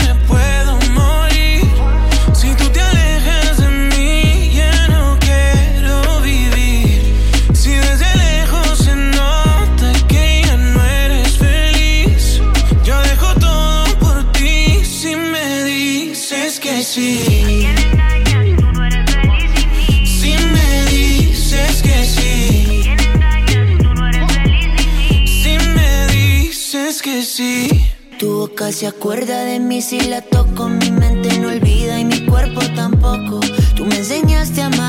Tu boca se acuerda de mí si la toco, mi mente no olvida y mi cuerpo tampoco. Tú me enseñaste a amar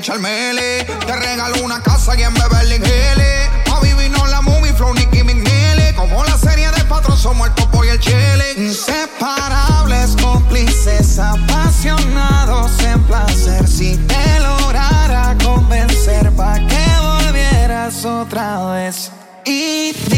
te. Te regalo una casa y en Beverly Hills. A vivir no la movie, flow, Nicky McNeely. Como la serie de patrón, somos el topo y el chile. Inseparables, cómplices, apasionados en placer. Si te lograra convencer, pa' que volvieras otra vez. Y dime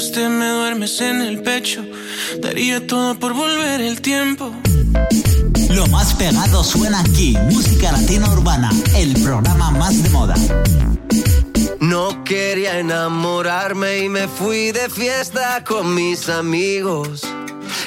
Mientras te me duermes en el pecho. Daría todo por volver el tiempo. Lo más pegado suena aquí, Música Latina Urbana, el programa más de moda. No quería enamorarme y me fui de fiesta con mis amigos.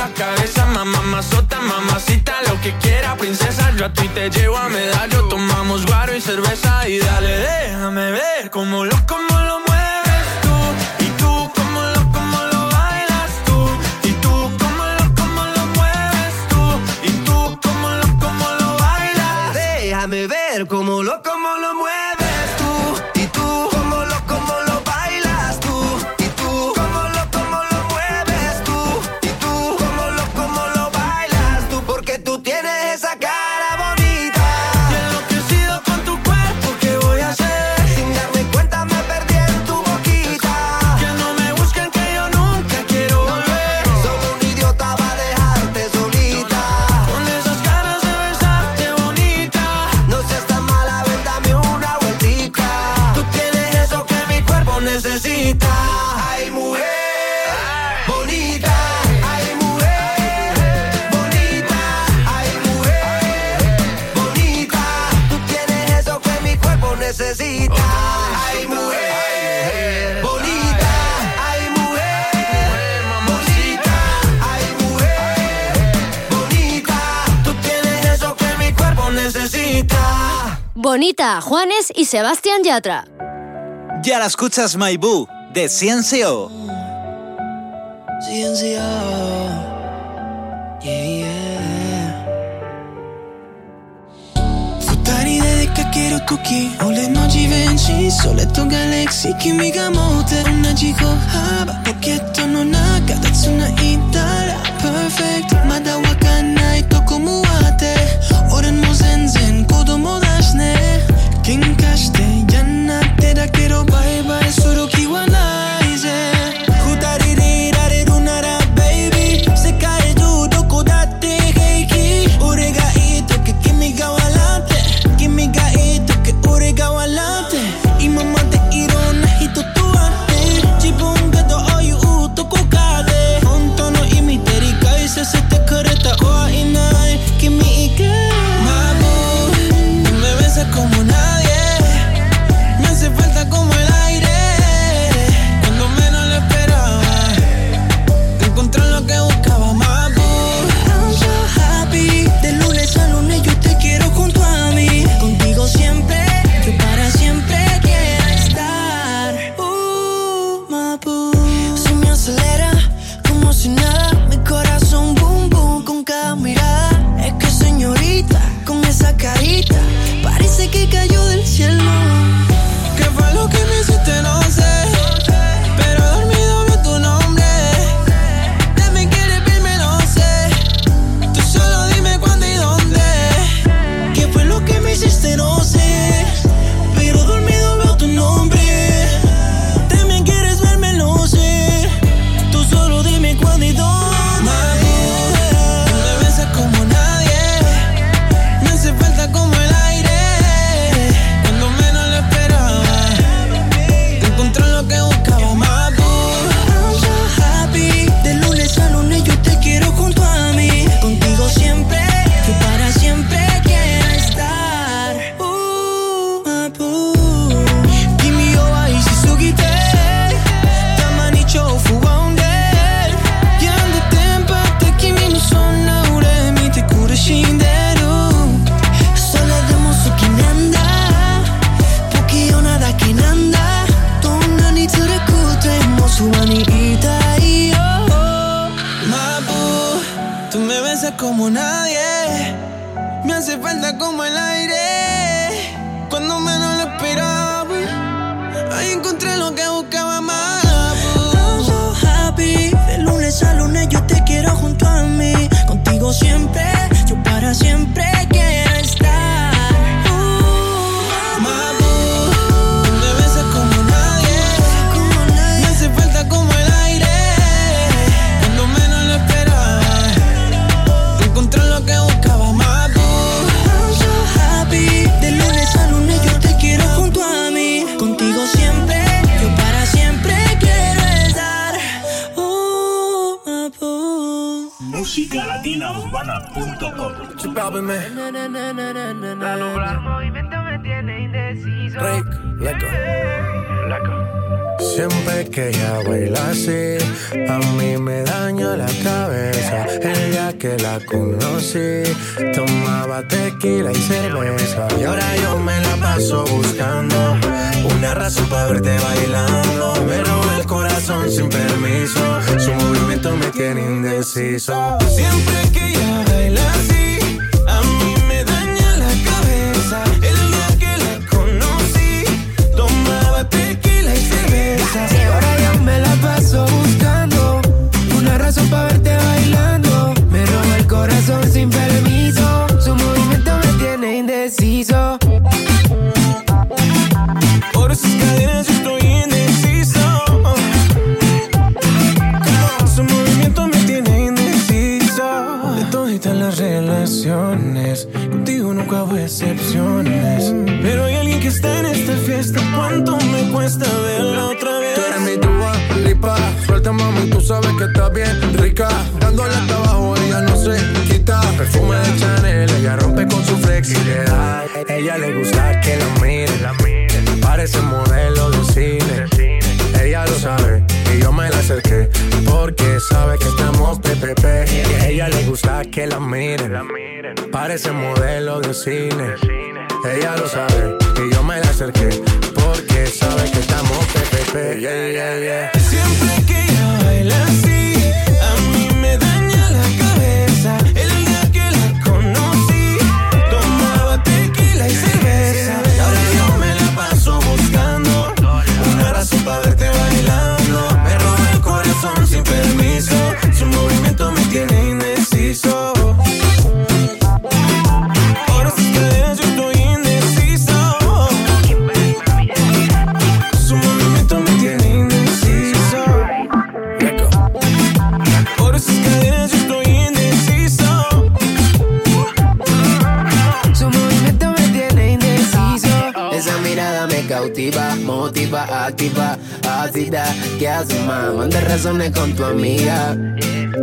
la cabeza, mamá mazota, mamacita, lo que quiera, princesa. Yo a ti te llevo a medallo, tomamos guaro y cerveza y dale, déjame ver cómo lo, cómo lo Bonita, Juanes y Sebastián Yatra. Ya la escuchas, My Boo, de Ciencio. CNCO. Yeah, yeah. Futari dedica quiero cookie Ole noci venci Soletto galaxy Kimiga mote Unajiko haba Poketto no naka Tatsuna itara Perfect urbana.com. Rick, leco. Siempre que ella baila así, a mí me daña la cabeza. El día que la conocí, tomaba tequila y cerveza. Y ahora yo me la paso buscando una razón para verte bailando. Me roba el corazón sin permiso, su movimiento me tiene indeciso. Siempre que ella baila así, a mí me daña la cabeza. El día que la conocí, tomaba tequila y cerveza. Y ahora yo me la paso buscando una razón para verte bailando. Me roba el corazón sin permiso. Su movimiento me tiene indeciso. Por esas cadenas hubo excepciones. Pero hay alguien que está en esta fiesta. ¿Cuánto me cuesta verla otra vez? Tú eres mi tuba, lipa, suelta mami, tú sabes que estás bien rica. Dándole hasta abajo, ella no se quita. Perfume de Chanel, ella rompe con su flexibilidad. Ella le gusta que la miren, parece modelo de cine. Ella lo sabe y yo me la acerqué porque sabe que estamos PPP. Y a ella le gusta que la miren, parece modelo de cine. Ella lo sabe y yo me la acerqué porque sabe que estamos PPP. Yeah, yeah, yeah. Siempre que ella baila así, activa, ácida. ¿Qué haces, más? Manda razones con tu amiga.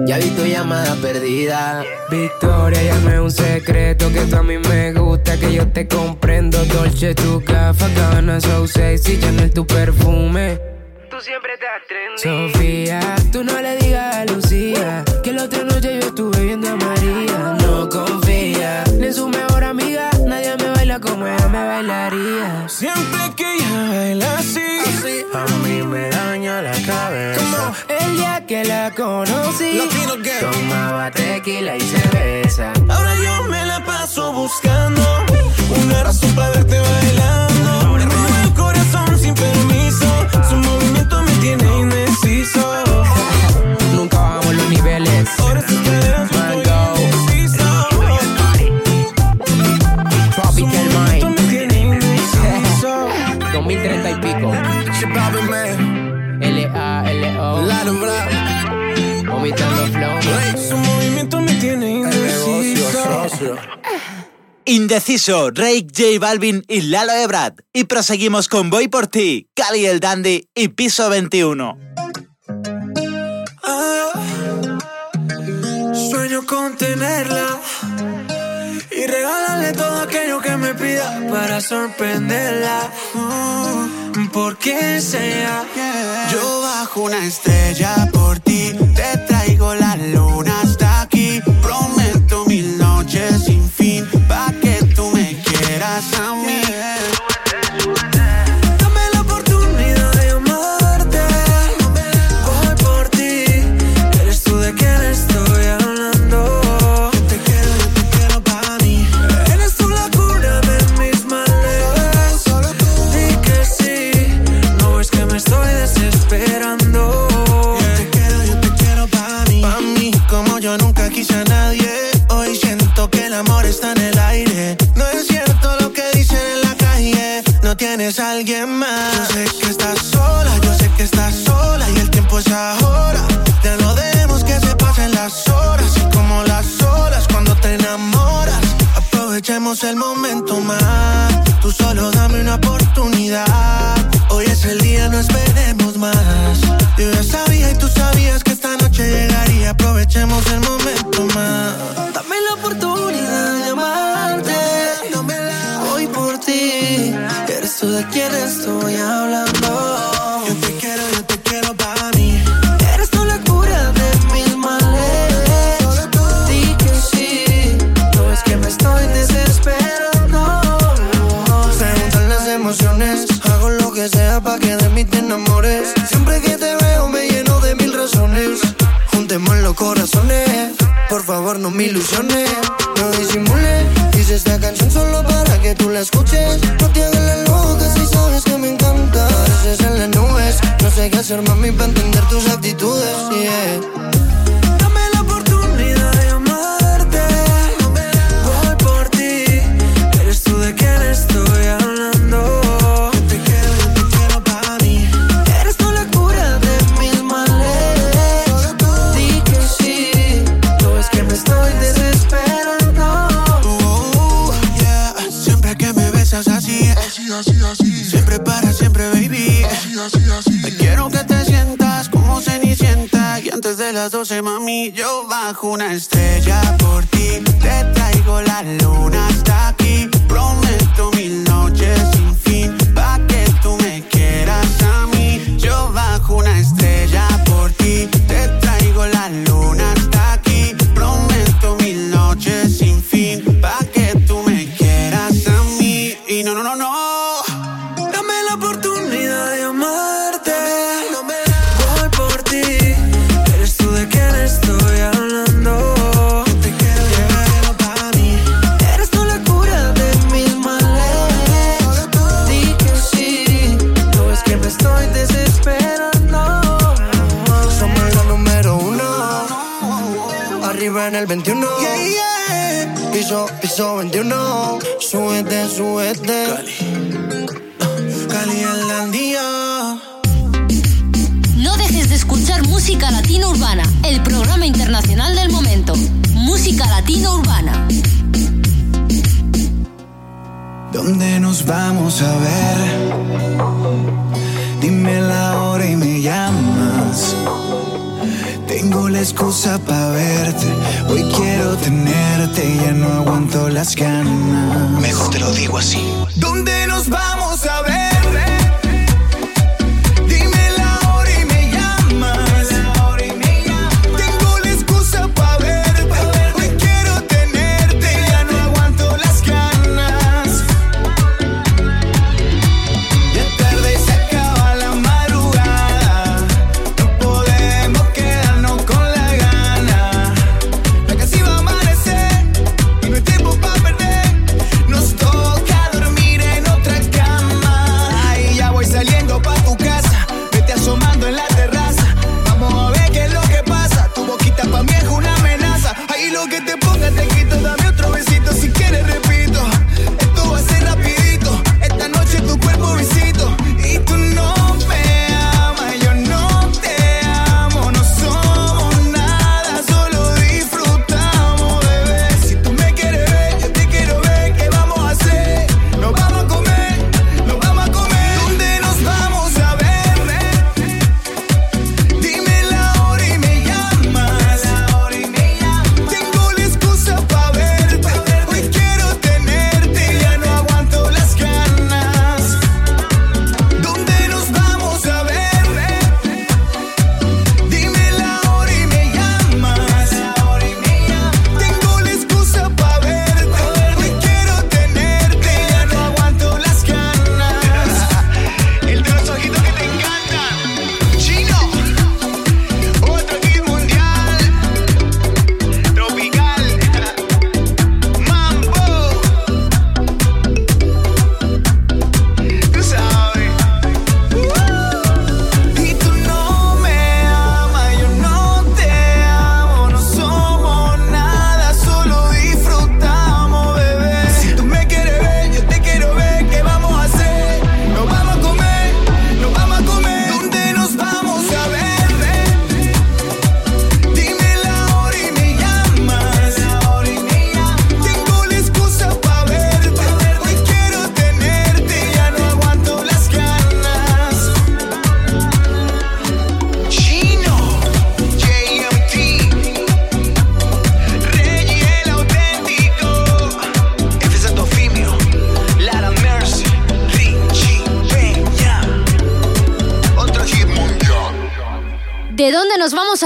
Ya vi tu llamada perdida. Victoria, ya no es un secreto que tú a mí me gusta, que yo te comprendo. Dolce, tu café, cabana, so sexy, Chanel, tu perfume. Tú siempre estás trendy. Sofía, tú no le digas a Lucía que la otra noche yo que la conocí, tomaba tequila y cerveza. ahora yo me la paso buscando una razón para verte bailando. Me el corazón sin permiso. Su movimiento me tiene indeciso. Indeciso. Indeciso, Rake, J Balvin y Lalo Ebrard. Y proseguimos con Voy por ti, Cali el Dandy y Piso 21. Ah, sueño con tenerla y regalarle todo aquello que me pida para sorprenderla. Mm, porque sea Yo bajo una estrella por ti, te traigo la luna pa' que tú me quieras a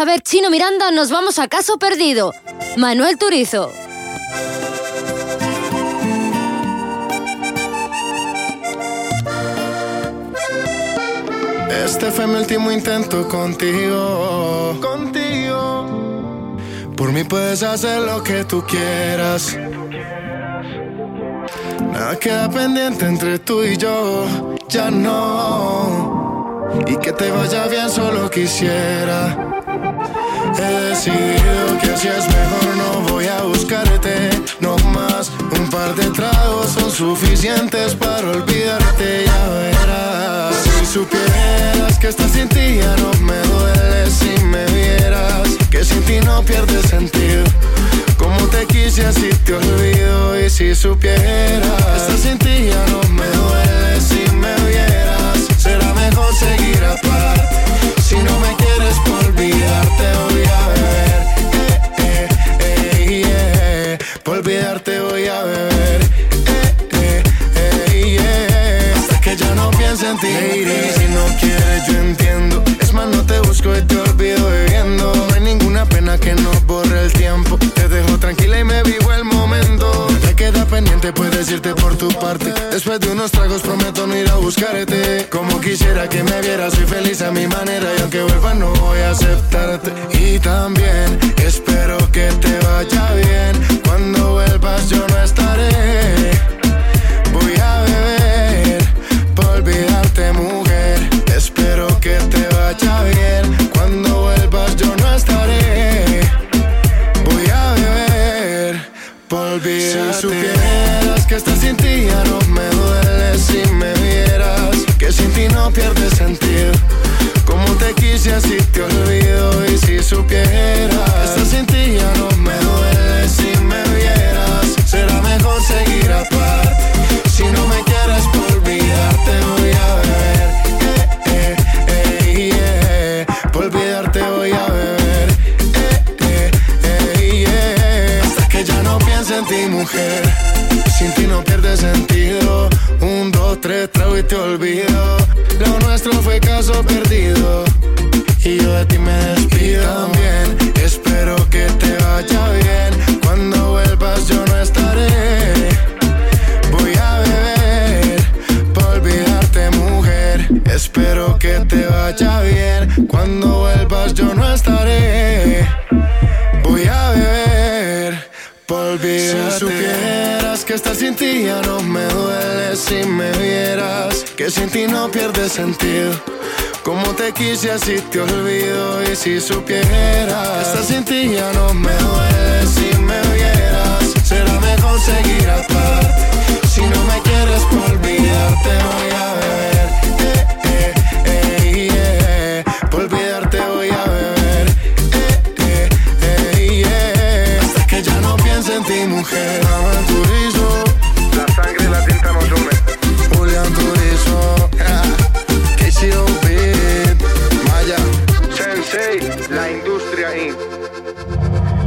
a ver Chino Miranda? Nos vamos a Caso Perdido. Manuel Turizo. Este fue mi último intento contigo. Contigo. Por mí puedes hacer lo que tú quieras. Nada queda pendiente entre tú y yo. Ya no. Y que te vaya bien solo quisiera. Decidido que así es mejor, no voy a buscarte. No más, un par de tragos son suficientes para olvidarte, ya verás. Si supieras que estás sin ti ya no me duele si me vieras. Que sin ti no pierde sentido. Como te quise así te olvido y si supieras que estás sin ti ya no me duele si me vieras. Será mejor seguir aparte. Si no me olvidarte voy a beber. Eh, eh, eh, yeah. Por olvidarte voy a beber. Eh, eh, eh, yeah. Hasta que ya no piense en ti. Lady, si no quieres yo entiendo. Es más no te busco y te olvido bebiendo. No hay ninguna pena que nos borre el tiempo. Te dejo tranquila y me vivo el momento. Te queda pendiente, puedes irte por tu parte. Después de unos tragos prometo no ir a buscarte. Como quisiera que me vieras, soy feliz a mi manera. Y aunque vuelva no voy a aceptarte. Y también espero que te vaya bien. Cuando vuelvas yo no estaré. Voy a beber por olvidarte, mujer. Espero que te vaya bien. Si supieras que estás sin ti ya no me duele si me vieras. Que sin ti no pierde sentido. Como te quise así te olvido y si supieras que estás sin ti ya no me duele si me vieras. Será mejor seguir aparte. Sin ti no pierde sentido. Un, dos, tres, trago y te olvido. Lo nuestro fue caso perdido. Y yo de ti me despido. También espero que te vaya bien. Cuando vuelvas yo no estaré. Voy a beber por olvidarte, mujer. Espero que te vaya bien. Cuando vuelvas yo no estaré. Voy a beber Si supieras que estar sin ti ya no me duele si me vieras. Que sin ti no pierde sentido. Como te quise así te olvido y si supieras Estar sin ti ya no me duele si me vieras Será mejor seguir aparte Si no me quieres por olvidarte voy a beber Manuel Turizo La sangre y la tinta nos une. Julián Turizo [LAUGHS] KCO Beat Maya Sensei, la industria in.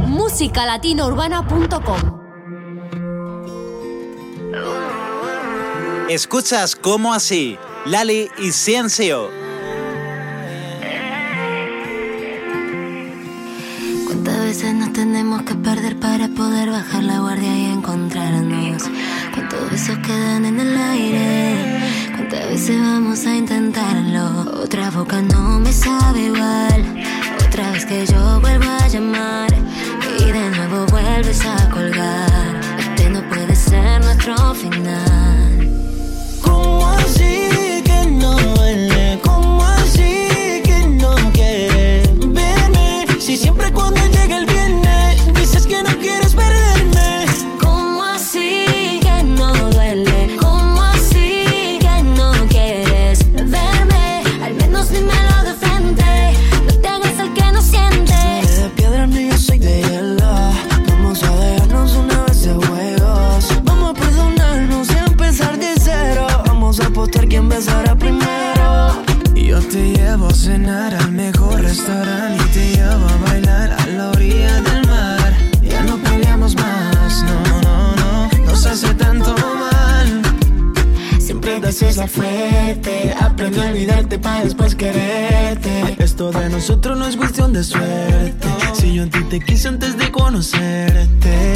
musicalatinourbana.com Escuchas como así, Lali y Ciencio. Veces nos tenemos que perder para poder bajar la guardia y encontrarnos? ¿Cuántos besos quedan en el aire? ¿Cuántas veces vamos a intentarlo? Otra boca no me sabe igual. Otra vez que yo vuelvo a llamar y de nuevo vuelves a colgar. Este no puede ser nuestro final. ¿Cómo así llevo a cenar al mejor restaurante y te llevo a bailar a la orilla del mar. Ya no peleamos más, no, no, no, nos hace tanto mal. Siempre te haces la fuerte, aprendí a olvidarte para después quererte. Esto de nosotros no es cuestión de suerte, si yo en ti te quise antes de conocerte.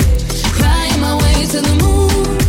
to the moon.